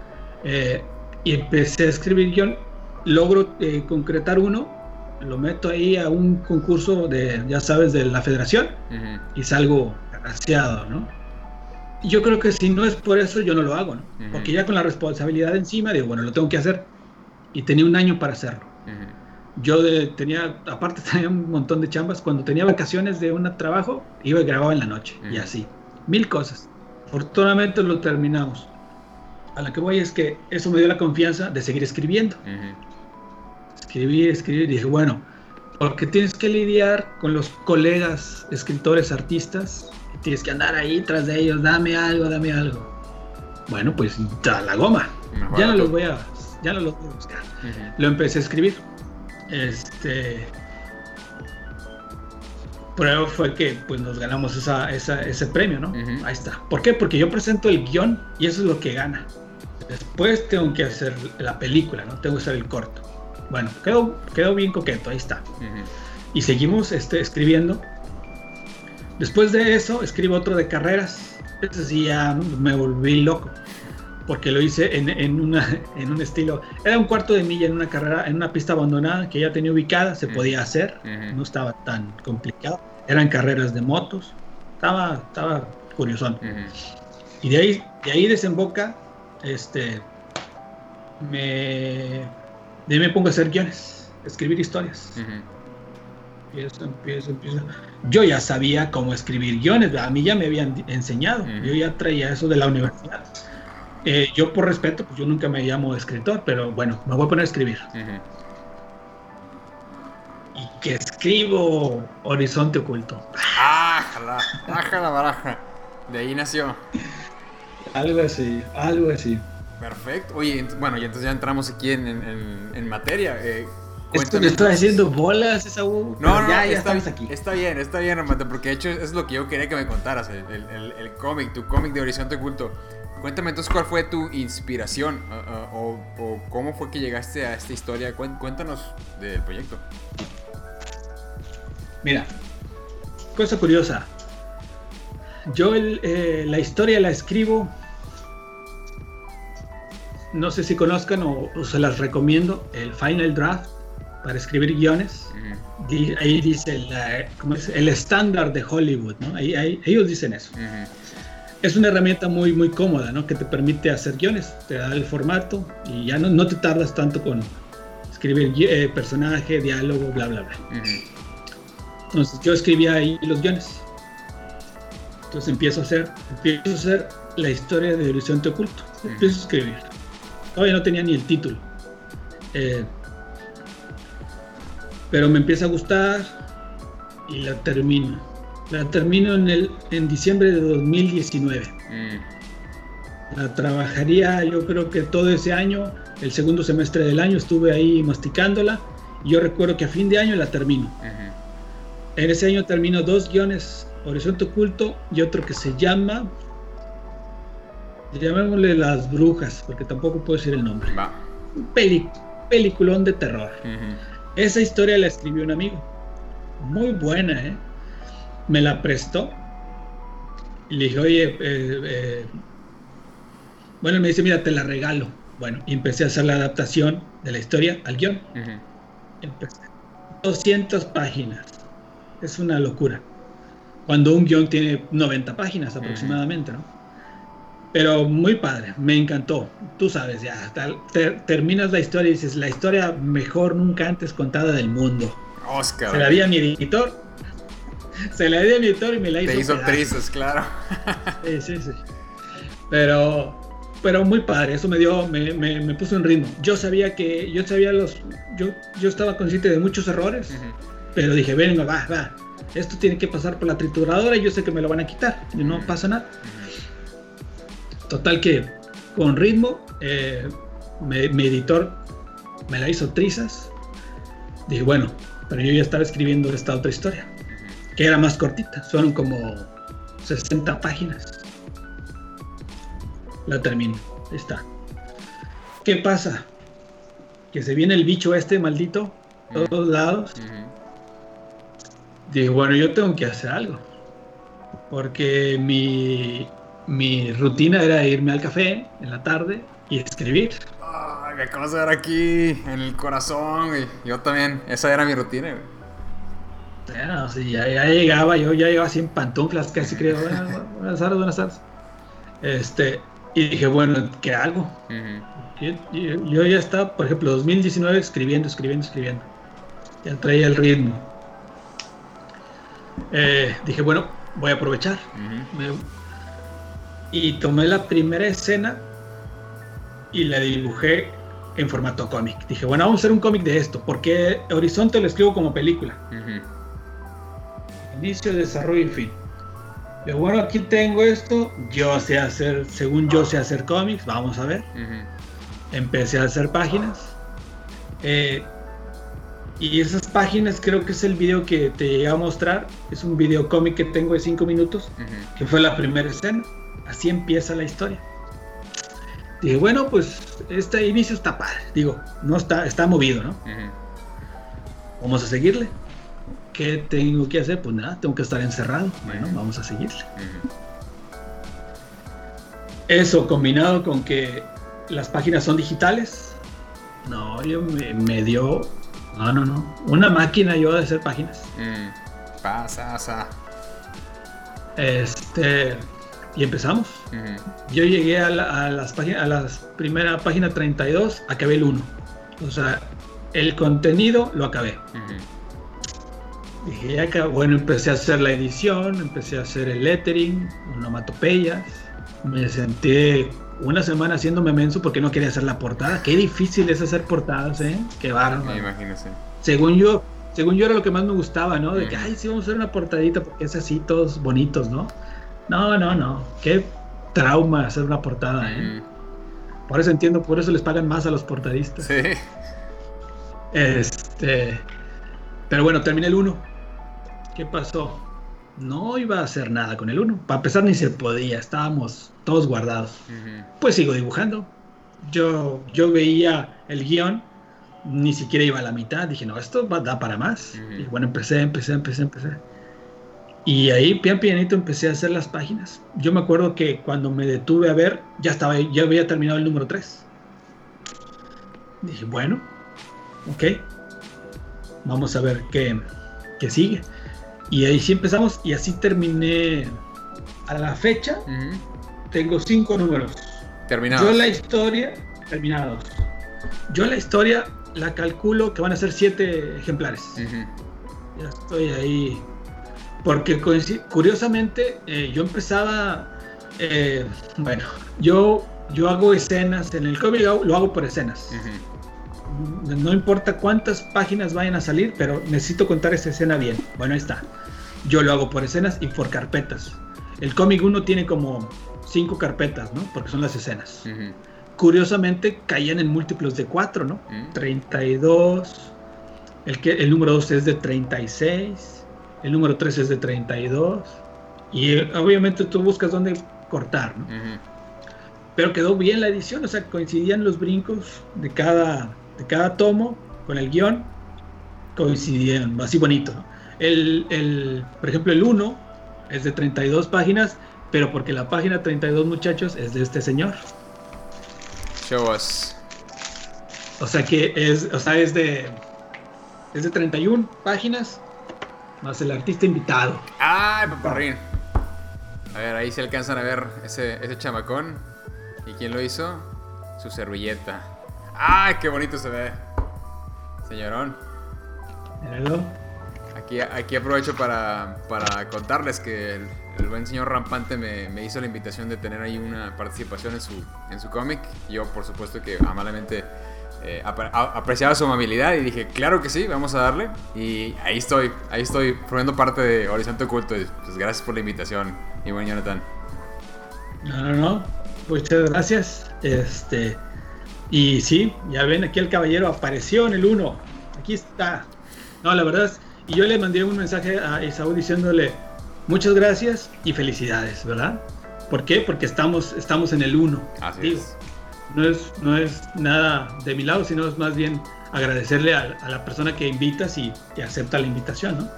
eh, y empecé a escribir guion. Logro eh, concretar uno, lo meto ahí a un concurso de, ya sabes, de la federación y salgo agraciado, ¿no? yo creo que si no es por eso, yo no lo hago, ¿no? Porque ya con la responsabilidad encima, digo, bueno, lo tengo que hacer. Y tenía un año para hacerlo. Yo tenía, aparte tenía un montón de chambas. Cuando tenía vacaciones de un trabajo, iba y grababa en la noche. Y así. Mil cosas. Afortunadamente lo terminamos. A la que voy es que eso me dio la confianza de seguir escribiendo. Escribir, escribir. Y dije, bueno, porque tienes que lidiar con los colegas, escritores, artistas. Y tienes que andar ahí tras de ellos. Dame algo, dame algo. Bueno, pues a la goma. ya no los voy a ya no lo puedo buscar. Lo empecé a escribir. Este. Prueba fue que pues nos ganamos esa, ese premio, ¿no? Ahí está. ¿Por qué? Porque yo presento el guion y eso es lo que gana. Después tengo que hacer la película, ¿no? Tengo que hacer el corto. Bueno, quedó, quedó bien coqueto, ahí está. Y seguimos este, escribiendo. Después de eso, escribo otro de carreras. Entonces sí ya me volví loco porque lo hice en, en, una, en un estilo, era un cuarto de milla en una carrera, en una pista abandonada que ya tenía ubicada, se podía hacer, no estaba tan complicado, eran carreras de motos, estaba, estaba curiosón. Y de ahí, de ahí desemboca, este, me, de ahí me pongo a hacer guiones, escribir historias. Empiezo, empiezo, empiezo. Yo ya sabía cómo escribir guiones, a mí ya me habían enseñado, yo ya traía eso de la universidad. Eh, yo por respeto, pues yo nunca me llamo escritor, pero bueno, me voy a poner a escribir. Y que escribo Horizonte Oculto. ¡Ájala! ¡Ájala baraja! De ahí nació. Algo así, algo así. Perfecto. Oye, bueno, y entonces ya entramos aquí en, materia. Eh, Esto me estoy haciendo bolas, esa No, no, ya, ya estamos aquí. Está bien, está bien, Amanda, porque de hecho es lo que yo quería que me contaras, el, el, el cómic, tu cómic de Horizonte Oculto. Cuéntame entonces cuál fue tu inspiración o, cómo fue que llegaste a esta historia. Cuéntanos del proyecto. Mira, cosa curiosa. Yo eh, la historia la escribo, no sé si conozcan o, se las recomiendo, el Final Draft para escribir guiones. ahí dice el estándar de Hollywood, ¿no? Ahí, ellos dicen eso es una herramienta muy, muy cómoda, ¿no? Que te permite hacer guiones, te da el formato y ya no, no te tardas tanto con escribir eh, personaje, diálogo, bla, bla, bla. Entonces yo escribía ahí los guiones. Entonces empiezo a hacer, empiezo a hacer la historia de Horizonte Oculto. Empiezo a escribir. Todavía no tenía ni el título. Eh, pero me empieza a gustar y la termino la termino en, el, en diciembre de 2019. Mm. La trabajaría yo creo que todo ese año, el segundo semestre del año estuve ahí masticándola. Yo recuerdo que a fin de año la termino. En ese año termino dos guiones, Horizonte Oculto y otro que se llama, llamémosle Las Brujas, porque tampoco puedo decir el nombre. Un peliculón de terror. Esa historia la escribió un amigo. Muy buena, ¿eh? Me la prestó. Y le dije, oye, eh, eh, bueno, me dice, mira, te la regalo. Bueno, y empecé a hacer la adaptación de la historia al guion. 200 páginas. Es una locura. Cuando un guion tiene 90 páginas aproximadamente, ¿no? Pero muy padre, me encantó. Tú sabes, ya terminas la historia y dices, la historia mejor nunca antes contada del mundo. Oscar. Se la di a mi editor. Se la di a mi editor y me la hizo. Te hizo tristes, claro. sí, sí, sí. Pero, pero muy padre, eso me dio, me, me, puso en ritmo. Yo sabía que, yo sabía los, yo, yo estaba consciente de muchos errores, pero dije, venga, va, va. Esto tiene que pasar por la trituradora y yo sé que me lo van a quitar y no pasa nada. Total que con ritmo, eh, mi editor me la hizo trizas. Dije, bueno, pero yo ya estaba escribiendo esta otra historia, que era más cortita, fueron como 60 páginas. La termino, ahí está. ¿Qué pasa? Que se viene el bicho este maldito, todos lados. Dije, bueno, yo tengo que hacer algo. Porque mi, mi rutina era irme al café en la tarde y escribir. Ay, me acabas de ver aquí en el corazón, güey. Yo también, esa era mi rutina, güey. Bueno, sí, ya, llegaba, yo ya llegaba así en pantuflas, casi creo. buenas tardes, buenas tardes. Este, y dije, bueno, ¿qué hago? yo, ya estaba, por ejemplo, 2019 escribiendo, escribiendo, escribiendo. Ya traía el ritmo. Eh, dije, bueno, voy a aprovechar. y tomé la primera escena y la dibujé en formato cómic. Dije, bueno, vamos a hacer un cómic de esto, porque Horizonte lo escribo como película. Inicio, desarrollo y fin. Pero bueno, aquí tengo esto, yo sé hacer, según yo sé hacer cómics, vamos a ver. Empecé a hacer páginas. Eh, y esas páginas creo que es el video que te llegué a mostrar. Es un video cómic que tengo de 5 minutos, que fue la primera escena. Así empieza la historia. Dije, bueno, pues este inicio está padre. Digo, no está, está movido, ¿no? Vamos a seguirle. ¿Qué tengo que hacer? Pues nada, tengo que estar encerrado. Bueno, vamos a seguirle. Eso combinado con que las páginas son digitales. No, yo me dio no, no, no. Una máquina yo de hacer páginas. Mm, pasa, pasa. Este. Y empezamos. Yo llegué a, las páginas, a la primera página 32, acabé el 1. O sea, el contenido lo acabé. Dije, ya que, bueno, empecé a hacer la edición, empecé a hacer el lettering, onomatopeyas. Me senté una semana haciéndome menso porque no quería hacer la portada. Qué difícil es hacer portadas, ¿eh? Qué bárbaro. Imagínese. Según yo, según yo era lo que más me gustaba, ¿no? De que, ay, sí, vamos a hacer una portadita porque es así, todos bonitos, ¿no? No, no, no. Qué trauma hacer una portada, ¿eh? Por eso entiendo, por eso les pagan más a los portadistas. Sí. Este. Pero bueno, terminé el 1. ¿Qué pasó? No iba a hacer nada con el 1. Para empezar, ni se podía. Estábamos todos guardados. Pues sigo dibujando. Yo, yo veía el guion, ni siquiera iba a la mitad. Dije, no, esto va, da para más. Y bueno, empecé, empecé, empecé, empecé. Y ahí, pian pianito, empecé a hacer las páginas. Yo me acuerdo que cuando me detuve a ver, ya estaba, ya había terminado el número 3. Dije, bueno, ok. Vamos a ver qué, qué sigue. Y ahí sí empezamos y así terminé a la fecha tengo cinco números. Terminados. Yo la historia, terminados. Yo la historia la calculo que van a ser siete ejemplares. Ya estoy ahí. Porque curiosamente eh, yo empezaba, eh, bueno, yo, yo hago escenas, en el cómic lo hago por escenas. No importa cuántas páginas vayan a salir, pero necesito contar esa escena bien. Bueno, ahí está. Yo lo hago por escenas y por carpetas. El cómic uno tiene como cinco carpetas, ¿no? Porque son las escenas. Curiosamente caían en múltiplos de cuatro, ¿no? 32, el, que, el número 2 es de 36, el número 3 es de 32, y eh, obviamente tú buscas dónde cortar, ¿no? Pero quedó bien la edición, o sea, coincidían los brincos de cada, de cada tomo con el guion, coincidían, así bonito. El, el, por ejemplo, el 1 es de 32 páginas pero porque la página 32, muchachos, es de este señor. Show us. O sea que es, o sea, es de, es de 31 páginas, más el artista invitado. ¡Ay, paparrín! A ver, ahí se alcanzan a ver ese, ese chamacón. ¿Y quién lo hizo? Su servilleta. ¡Ay, qué bonito se ve! Señorón. Aquí, aquí aprovecho para, para contarles que el, buen señor Rampante me, me, hizo la invitación de tener ahí una participación en su, en su cómic. Yo, por supuesto, que amablemente eh, apreciaba su amabilidad y dije, claro que sí, vamos a darle. Y ahí estoy, ahí estoy formando parte de Horizonte Oculto. Pues gracias por la invitación, y buen Jonathan. No, no, no. Muchas gracias. Este, y sí, ya ven, aquí el caballero apareció en el 1. Aquí está. No, la verdad es, y yo le mandé un mensaje a Isaú diciéndole muchas gracias y felicidades, ¿verdad? ¿Por qué? Porque estamos, estamos en el 1. Así es no es, no es nada de mi lado, sino es más bien agradecerle a, la persona que invitas y que acepta la invitación, ¿no?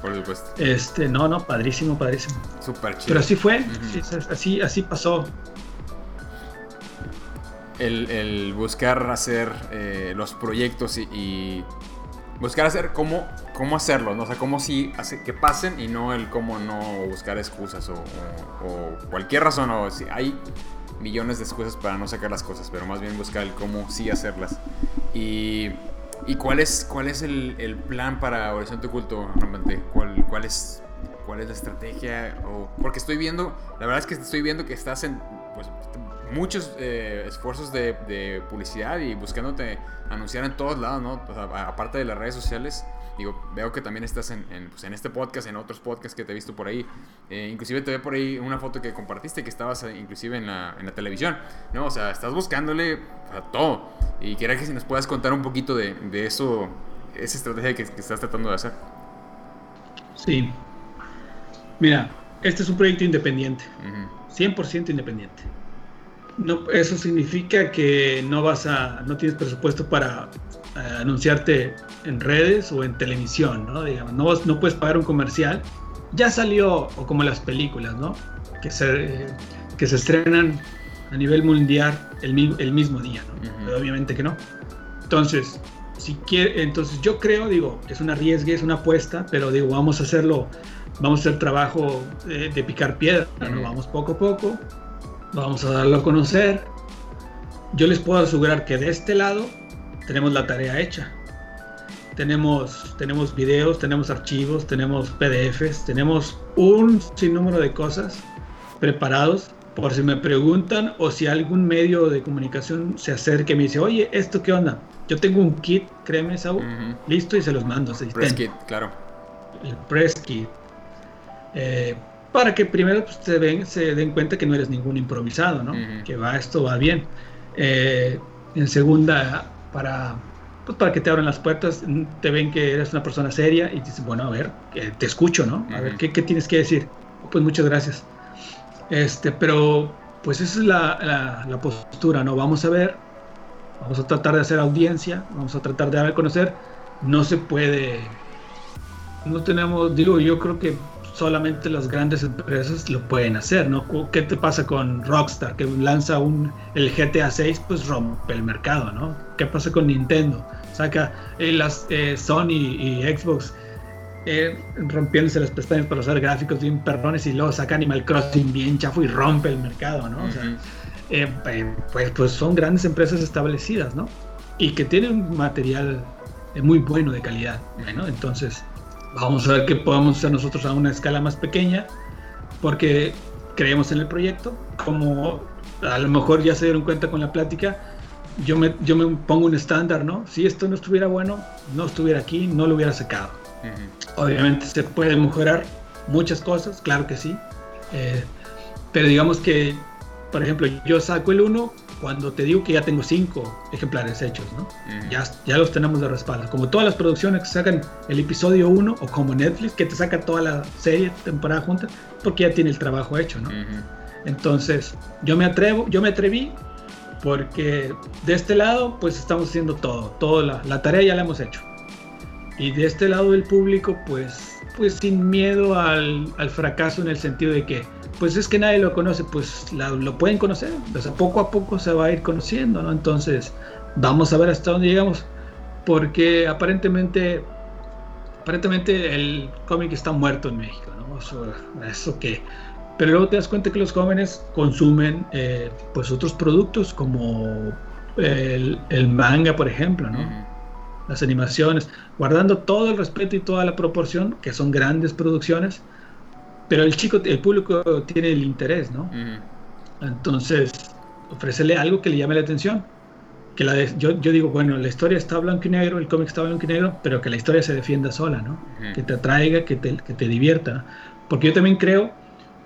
Por supuesto. Este, no, no, padrísimo, padrísimo. Súper chido. Pero así fue, así, así pasó. El, buscar hacer eh, los proyectos y, buscar hacer cómo, cómo hacerlo, ¿no? O sea, cómo sí hace que pasen y no el cómo no buscar excusas o, o cualquier razón. O si hay millones de excusas para no sacar las cosas, pero más bien buscar el cómo sí hacerlas. Y, y cuál es, cuál es el, el plan para Horizonte Oculto, realmente. ¿Cuál, cuál, es, ¿Cuál es la estrategia? O, porque estoy viendo, la verdad es que estoy viendo que estás en pues, muchos eh, esfuerzos de, de, publicidad y buscándote anunciar en todos lados, ¿no? aparte de las redes sociales. Digo, veo que también estás en, pues, en, este podcast, en otros podcasts que te he visto por ahí. Eh, inclusive te veo por ahí una foto que compartiste que estabas eh, inclusive en la, en la televisión. ¿no? O sea, estás buscándole a todo. Y quería que si nos puedas contar un poquito de, de eso, esa estrategia que, estás tratando de hacer. Sí. Mira, este es un proyecto independiente. 100% independiente. No, eso significa que no vas a, no tienes presupuesto para anunciarte en redes o en televisión, ¿no? Digamos, no, no puedes pagar un comercial. Ya salió, o como las películas, ¿no? Que se, que se estrenan a nivel mundial el, el mismo día, ¿no? obviamente que no. Entonces, si quiere, entonces yo creo, digo, es una riesgue, es una apuesta, pero digo, vamos a hacerlo, vamos a hacer trabajo de, picar piedra, ¿no? Vamos poco a poco, vamos a darlo a conocer. Yo les puedo asegurar que de este lado tenemos la tarea hecha. Tenemos, tenemos videos, tenemos archivos, tenemos PDFs, tenemos un sinnúmero de cosas preparados por si me preguntan o si algún medio de comunicación se acerca y me dice, oye, ¿esto qué onda? Yo tengo un kit, créeme, Saúl, listo y se los mando. press kit, claro. El press kit. Eh, para que primero pues, se, ven, se den cuenta que no eres ningún improvisado, ¿no? Que va, esto va bien. Eh, en segunda, para, pues para que te abran las puertas, te ven que eres una persona seria y dices, bueno, a ver, te escucho, ¿no? A ver, ¿qué, tienes que decir? Pues muchas gracias. Este, pero pues esa es la, la, postura, ¿no? Vamos a ver, vamos a tratar de hacer audiencia, vamos a tratar de dar a conocer. No se puede, no tenemos, digo, yo creo que solamente las grandes empresas lo pueden hacer, ¿no? ¿Qué te pasa con Rockstar que lanza un el GTA 6 pues rompe el mercado, ¿no? ¿Qué pasa con Nintendo? Saca eh, las eh, Sony y Xbox eh, rompiéndose las pestañas para hacer gráficos bien perrones y luego saca Animal Crossing bien chafo y rompe el mercado, ¿no? O sea, pues, pues son grandes empresas establecidas, ¿no? Y que tienen material muy bueno de calidad, ¿no? Entonces, Vamos a ver qué podemos hacer nosotros a una escala más pequeña, porque creemos en el proyecto. Como a lo mejor ya se dieron cuenta con la plática, yo me, yo me pongo un estándar, ¿no? Si esto no estuviera bueno, no estuviera aquí, no lo hubiera sacado. Obviamente se puede mejorar muchas cosas, claro que sí. Eh, pero digamos que, por ejemplo, yo saco el 1 cuando te digo que ya tengo cinco ejemplares hechos, ¿no? ya, ya los tenemos de respaldo. Como todas las producciones que sacan el episodio 1 o como Netflix que te saca toda la serie, temporada junta, porque ya tiene el trabajo hecho, ¿no? Entonces, yo me atrevo, yo me atreví porque de este lado, pues estamos haciendo todo, toda la, tarea ya la hemos hecho. Y de este lado del público, pues, pues sin miedo al, al fracaso en el sentido de que pues es que nadie lo conoce, pues lo pueden conocer, o sea, poco a poco se va a ir conociendo, ¿no? Entonces, vamos a ver hasta dónde llegamos, porque aparentemente, aparentemente el cómic está muerto en México, ¿no? Eso, eso que Pero luego te das cuenta que los jóvenes consumen eh, pues otros productos como el, manga, por ejemplo, ¿no? Las animaciones, guardando todo el respeto y toda la proporción, que son grandes producciones, pero el chico, el público tiene el interés, ¿no? Entonces, ofrécele algo que le llame la atención. Que la yo, yo, digo, bueno, la historia está blanco y negro, el cómic está blanco y negro, pero que la historia se defienda sola, ¿no? Que te atraiga, que te, que te divierta. Porque yo también creo,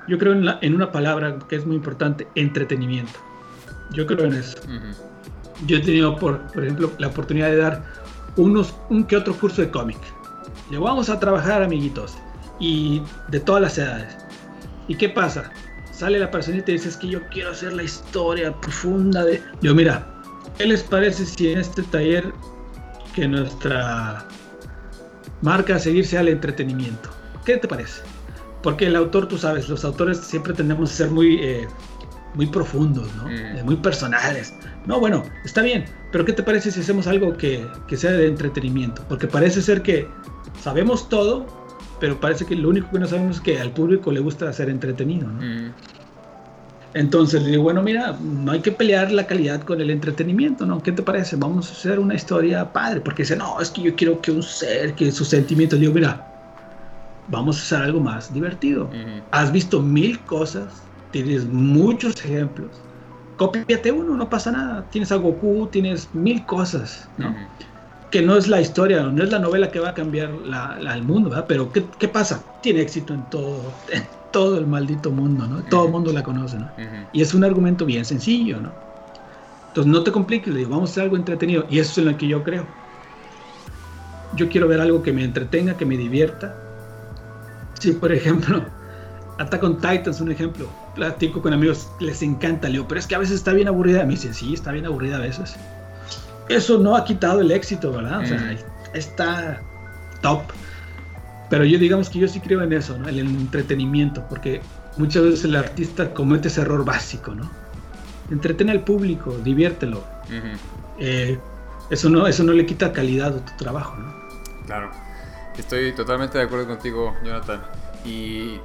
yo creo en, en, una palabra que es muy importante, entretenimiento. Yo creo en eso. Yo he tenido, por, por ejemplo, la oportunidad de dar unos, un que otro curso de cómic. Le vamos a trabajar, amiguitos, y de todas las edades. ¿Y qué pasa? Sale la persona y te dice, es que yo quiero hacer la historia profunda de... Yo, mira, ¿qué les parece si en este taller que nuestra marca a seguir sea el entretenimiento? ¿Qué te parece? Porque el autor, tú sabes, los autores siempre tendemos a ser muy, eh, muy profundos, ¿no? Mm. Eh, muy personales. No, bueno, está bien, pero ¿qué te parece si hacemos algo que, que sea de entretenimiento? Porque parece ser que sabemos todo, pero parece que lo único que no sabemos es que al público le gusta ser entretenido, ¿no? Mm. Entonces le digo, bueno, mira, no hay que pelear la calidad con el entretenimiento, ¿no? ¿Qué te parece? Vamos a hacer una historia padre, porque dice, no, es que yo quiero que un ser, que sus sentimientos, le digo, mira, vamos a hacer algo más divertido. Has visto mil cosas, tienes muchos ejemplos, cópiate uno, no pasa nada. Tienes a Goku, tienes mil cosas, ¿no? Que no es la historia, no es la novela que va a cambiar la, el mundo, ¿verdad? Pero ¿qué, ¿qué, pasa? Tiene éxito en todo, en todo el maldito mundo, ¿no? Todo el mundo la conoce, ¿no? Y es un argumento bien sencillo, ¿no? Entonces no te compliques, le digo, vamos a hacer algo entretenido. Y eso es en lo que yo creo. Yo quiero ver algo que me entretenga, que me divierta, Sí, por ejemplo, Attack on Titan es un ejemplo. Platico con amigos, les encanta, Leo, pero es que a veces está bien aburrida. Me dicen, sí, está bien aburrida a veces. Eso no ha quitado el éxito, ¿verdad? O sea, mm. está top. Pero yo digamos que yo sí creo en eso, ¿no? En el entretenimiento, porque muchas veces el artista comete ese error básico, ¿no? Entretene al público, diviértelo. Eh, eso, no, eso no le quita calidad a tu trabajo, ¿no? Claro. Estoy totalmente de acuerdo contigo, Jonathan. Y,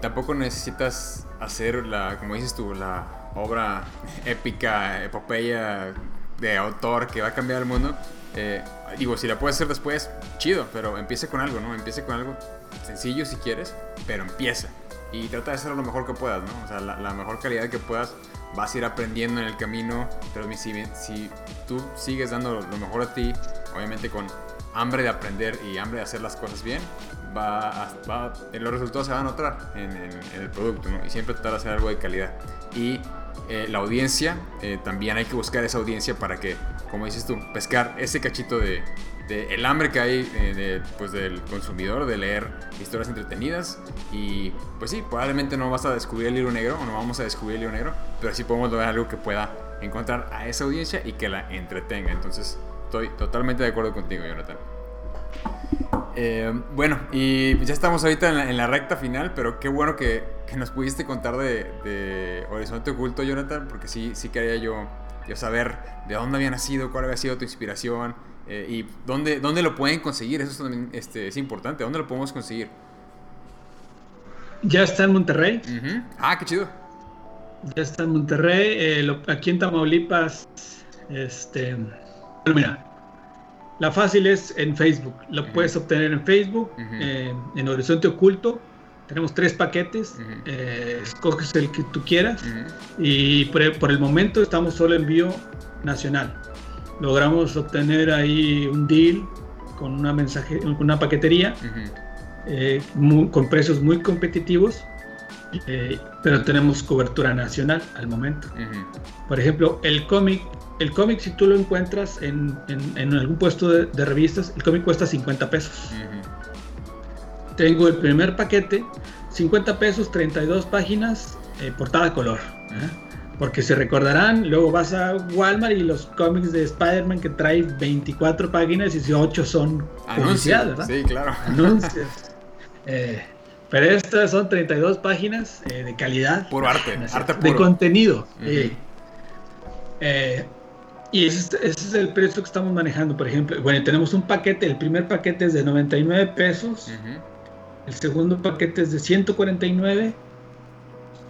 tampoco necesitas hacer la, como dices tú, la obra épica, epopeya de autor que va a cambiar el mundo. Eh, digo, si la puedes hacer después, chido, pero empiece con algo, ¿no? Empiece con algo sencillo si quieres, pero empieza. Y trata de hacerlo lo mejor que puedas, ¿no? O sea, la, mejor calidad que puedas, vas a ir aprendiendo en el camino, pero si, si tú sigues dando lo mejor a ti, obviamente con hambre de aprender y hambre de hacer las cosas bien, va, va los resultados se van a notar en, el producto, ¿no? Y siempre tratar de hacer algo de calidad. Y eh, la audiencia, eh, también hay que buscar esa audiencia para que, como dices tú, pescar ese cachito de, el hambre que hay eh, de, pues, del consumidor de leer historias entretenidas. Y pues sí, probablemente no vas a descubrir el libro negro o no vamos a descubrir el libro negro, pero sí podemos lograr algo que pueda encontrar a esa audiencia y que la entretenga. Entonces, Estoy totalmente de acuerdo contigo, Jonathan. Eh, bueno, y ya estamos ahorita en la, recta final, pero qué bueno que, nos pudiste contar de, Horizonte Oculto, Jonathan, porque sí, sí quería yo, yo saber de dónde había nacido, cuál había sido tu inspiración eh, y dónde, dónde lo pueden conseguir. Eso también este, es importante. ¿Dónde lo podemos conseguir? Ya está en Monterrey. Ah, qué chido. Ya está en Monterrey. Eh, aquí en Tamaulipas, este bueno, mira, la fácil es en Facebook. Lo puedes obtener en Facebook, eh, en Horizonte Oculto. Tenemos tres paquetes. Eh, escoges el que tú quieras. Y por el, momento estamos solo envío nacional. Logramos obtener ahí un deal con una, mensaje, una paquetería eh, con precios muy competitivos. Pero tenemos cobertura nacional al momento. Por ejemplo, el cómic el cómic, si tú lo encuentras en, algún puesto de, revistas, el cómic cuesta 50 pesos. Tengo el primer paquete, 50 pesos, 32 páginas, eh, portada color. ¿eh? Porque se recordarán, luego vas a Walmart y los cómics de Spider-Man que trae 24 páginas y 8 son anunciadas, ¿verdad? Sí, claro. Anuncios. Eh, pero estas son 32 páginas de calidad. Puro arte, arte De contenido. Y ese, es el precio que estamos manejando, por ejemplo. Bueno, tenemos un paquete, el primer paquete es de 99 pesos, el segundo paquete es de 149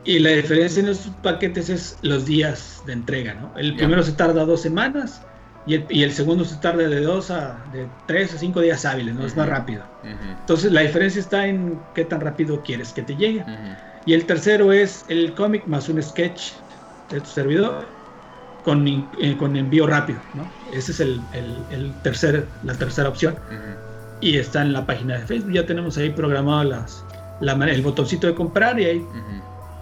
Y la diferencia en esos paquetes es los días de entrega, ¿no? El primero se tarda dos semanas y el, y el, segundo se tarda de dos a de tres a cinco días hábiles, ¿no? Es más rápido. Entonces la diferencia está en qué tan rápido quieres que te llegue. Y el tercero es el cómic más un sketch de tu servidor con, eh, con envío rápido, ¿no? Ese es el, el, tercer, la tercera opción. Y está en la página de Facebook. Ya tenemos ahí programado las, la, el botoncito de comprar y ahí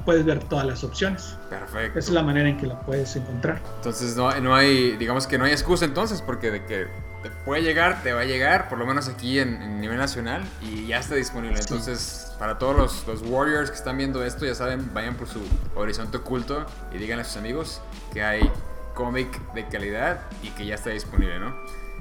puedes ver todas las opciones. Perfecto. Esa es la manera en que la puedes encontrar. Entonces no, no hay, digamos que no hay excusa entonces, porque de que te puede llegar, te va a llegar, por lo menos aquí en, nivel nacional, y ya está disponible. Entonces, para todos los, los, Warriors que están viendo esto, ya saben, vayan por su horizonte oculto y díganle a sus amigos que hay cómic de calidad y que ya está disponible, ¿no?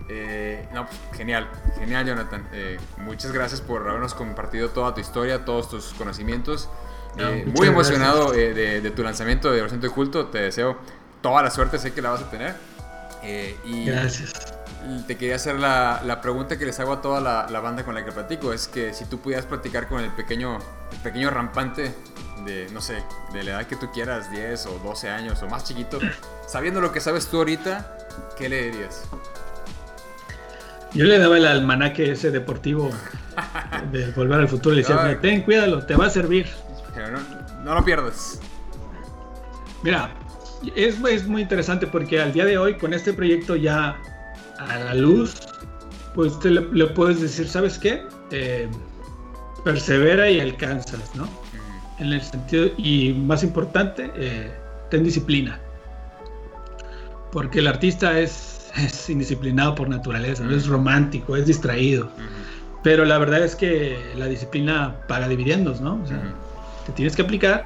Eh, no, pues, genial, genial Jonathan. Eh, muchas gracias por habernos compartido toda tu historia, todos tus conocimientos. Eh, muy emocionado de, tu lanzamiento de Horizonte Oculto. Te deseo toda la suerte, sé que la vas a tener. y gracias. Te quería hacer la, la, pregunta que les hago a toda la, la, banda con la que platico. Es que si tú pudieras platicar con el pequeño, el pequeño rampante de, no sé, de la edad que tú quieras, 10 o 12 años o más chiquito, sabiendo lo que sabes tú ahorita, ¿qué le dirías? Yo le daba el almanaque ese deportivo de Volver al Futuro. Le decía, ten, cuídalo, te va a servir. No, lo pierdas. Mira, es, es, muy interesante porque al día de hoy, con este proyecto ya a la luz, pues te le, puedes decir, ¿sabes qué? Eh, persevera y alcanzas, ¿no? En el sentido, y más importante, eh, ten disciplina. Porque el artista es es indisciplinado por naturaleza, no es romántico, es distraído. Pero la verdad es que la disciplina paga dividendos, ¿no? O sea, te tienes que aplicar,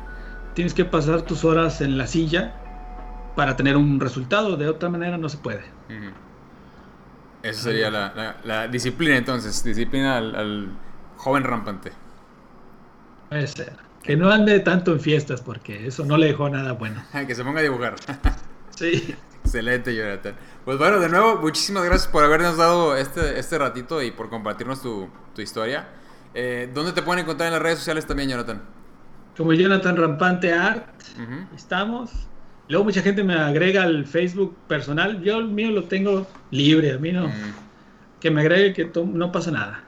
tienes que pasar tus horas en la silla para tener un resultado, de otra manera no se puede. Esa sería la, disciplina entonces, disciplina al, joven rampante. Puede ser. Que no ande tanto en fiestas porque eso no le dejó nada bueno. que se ponga a dibujar. sí. Excelente, Jonathan. Pues bueno, de nuevo, muchísimas gracias por habernos dado este, este ratito y por compartirnos tu, tu historia. Eh, ¿Dónde te pueden encontrar en las redes sociales también, Jonathan? Como Jonathan Rampante Art, estamos. Luego mucha gente me agrega al Facebook personal. Yo el mío lo tengo libre, a mí no. Que me agregue que no pasa nada.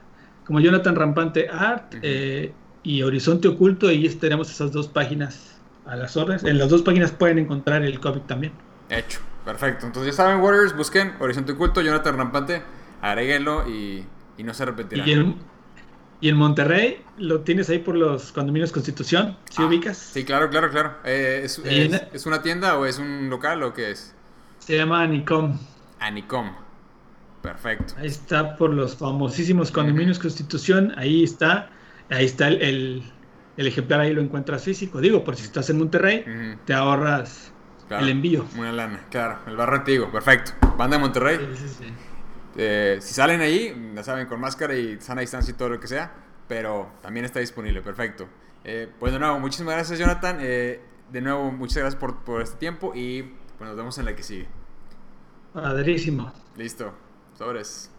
Como Jonathan Rampante Art eh, y Horizonte Oculto, ahí tenemos esas dos páginas a las órdenes. En las dos páginas pueden encontrar el cómic también. Hecho. Perfecto. Entonces ya saben, Warriors, busquen Horizonte Oculto, Jonathan Rampante, agréguenlo y, y no se arrepentirán. Y en, Monterrey lo tienes ahí por los condominios Constitución, ¿sí ah, ubicas? Sí, claro, claro, claro. Eh, es, una tienda o es un local o qué es? Se llama Anicom. Anicom. Perfecto. Ahí está por los famosísimos condominios Constitución, ahí está, ahí está el, el, ejemplar, ahí lo encuentras físico. Digo, por si estás en Monterrey, te ahorras el envío. Una lana, claro. El barrio antiguo, perfecto. Banda de Monterrey. Sí, sí, sí. Eh, si salen ahí, ya saben, con máscara y sana distancia y todo lo que sea, pero también está disponible, perfecto. Eh, pues de nuevo, muchísimas gracias, Jonathan. Eh, de nuevo, muchas gracias por, por, este tiempo y pues nos vemos en la que sigue. Padrísimo. Listo. Sobres.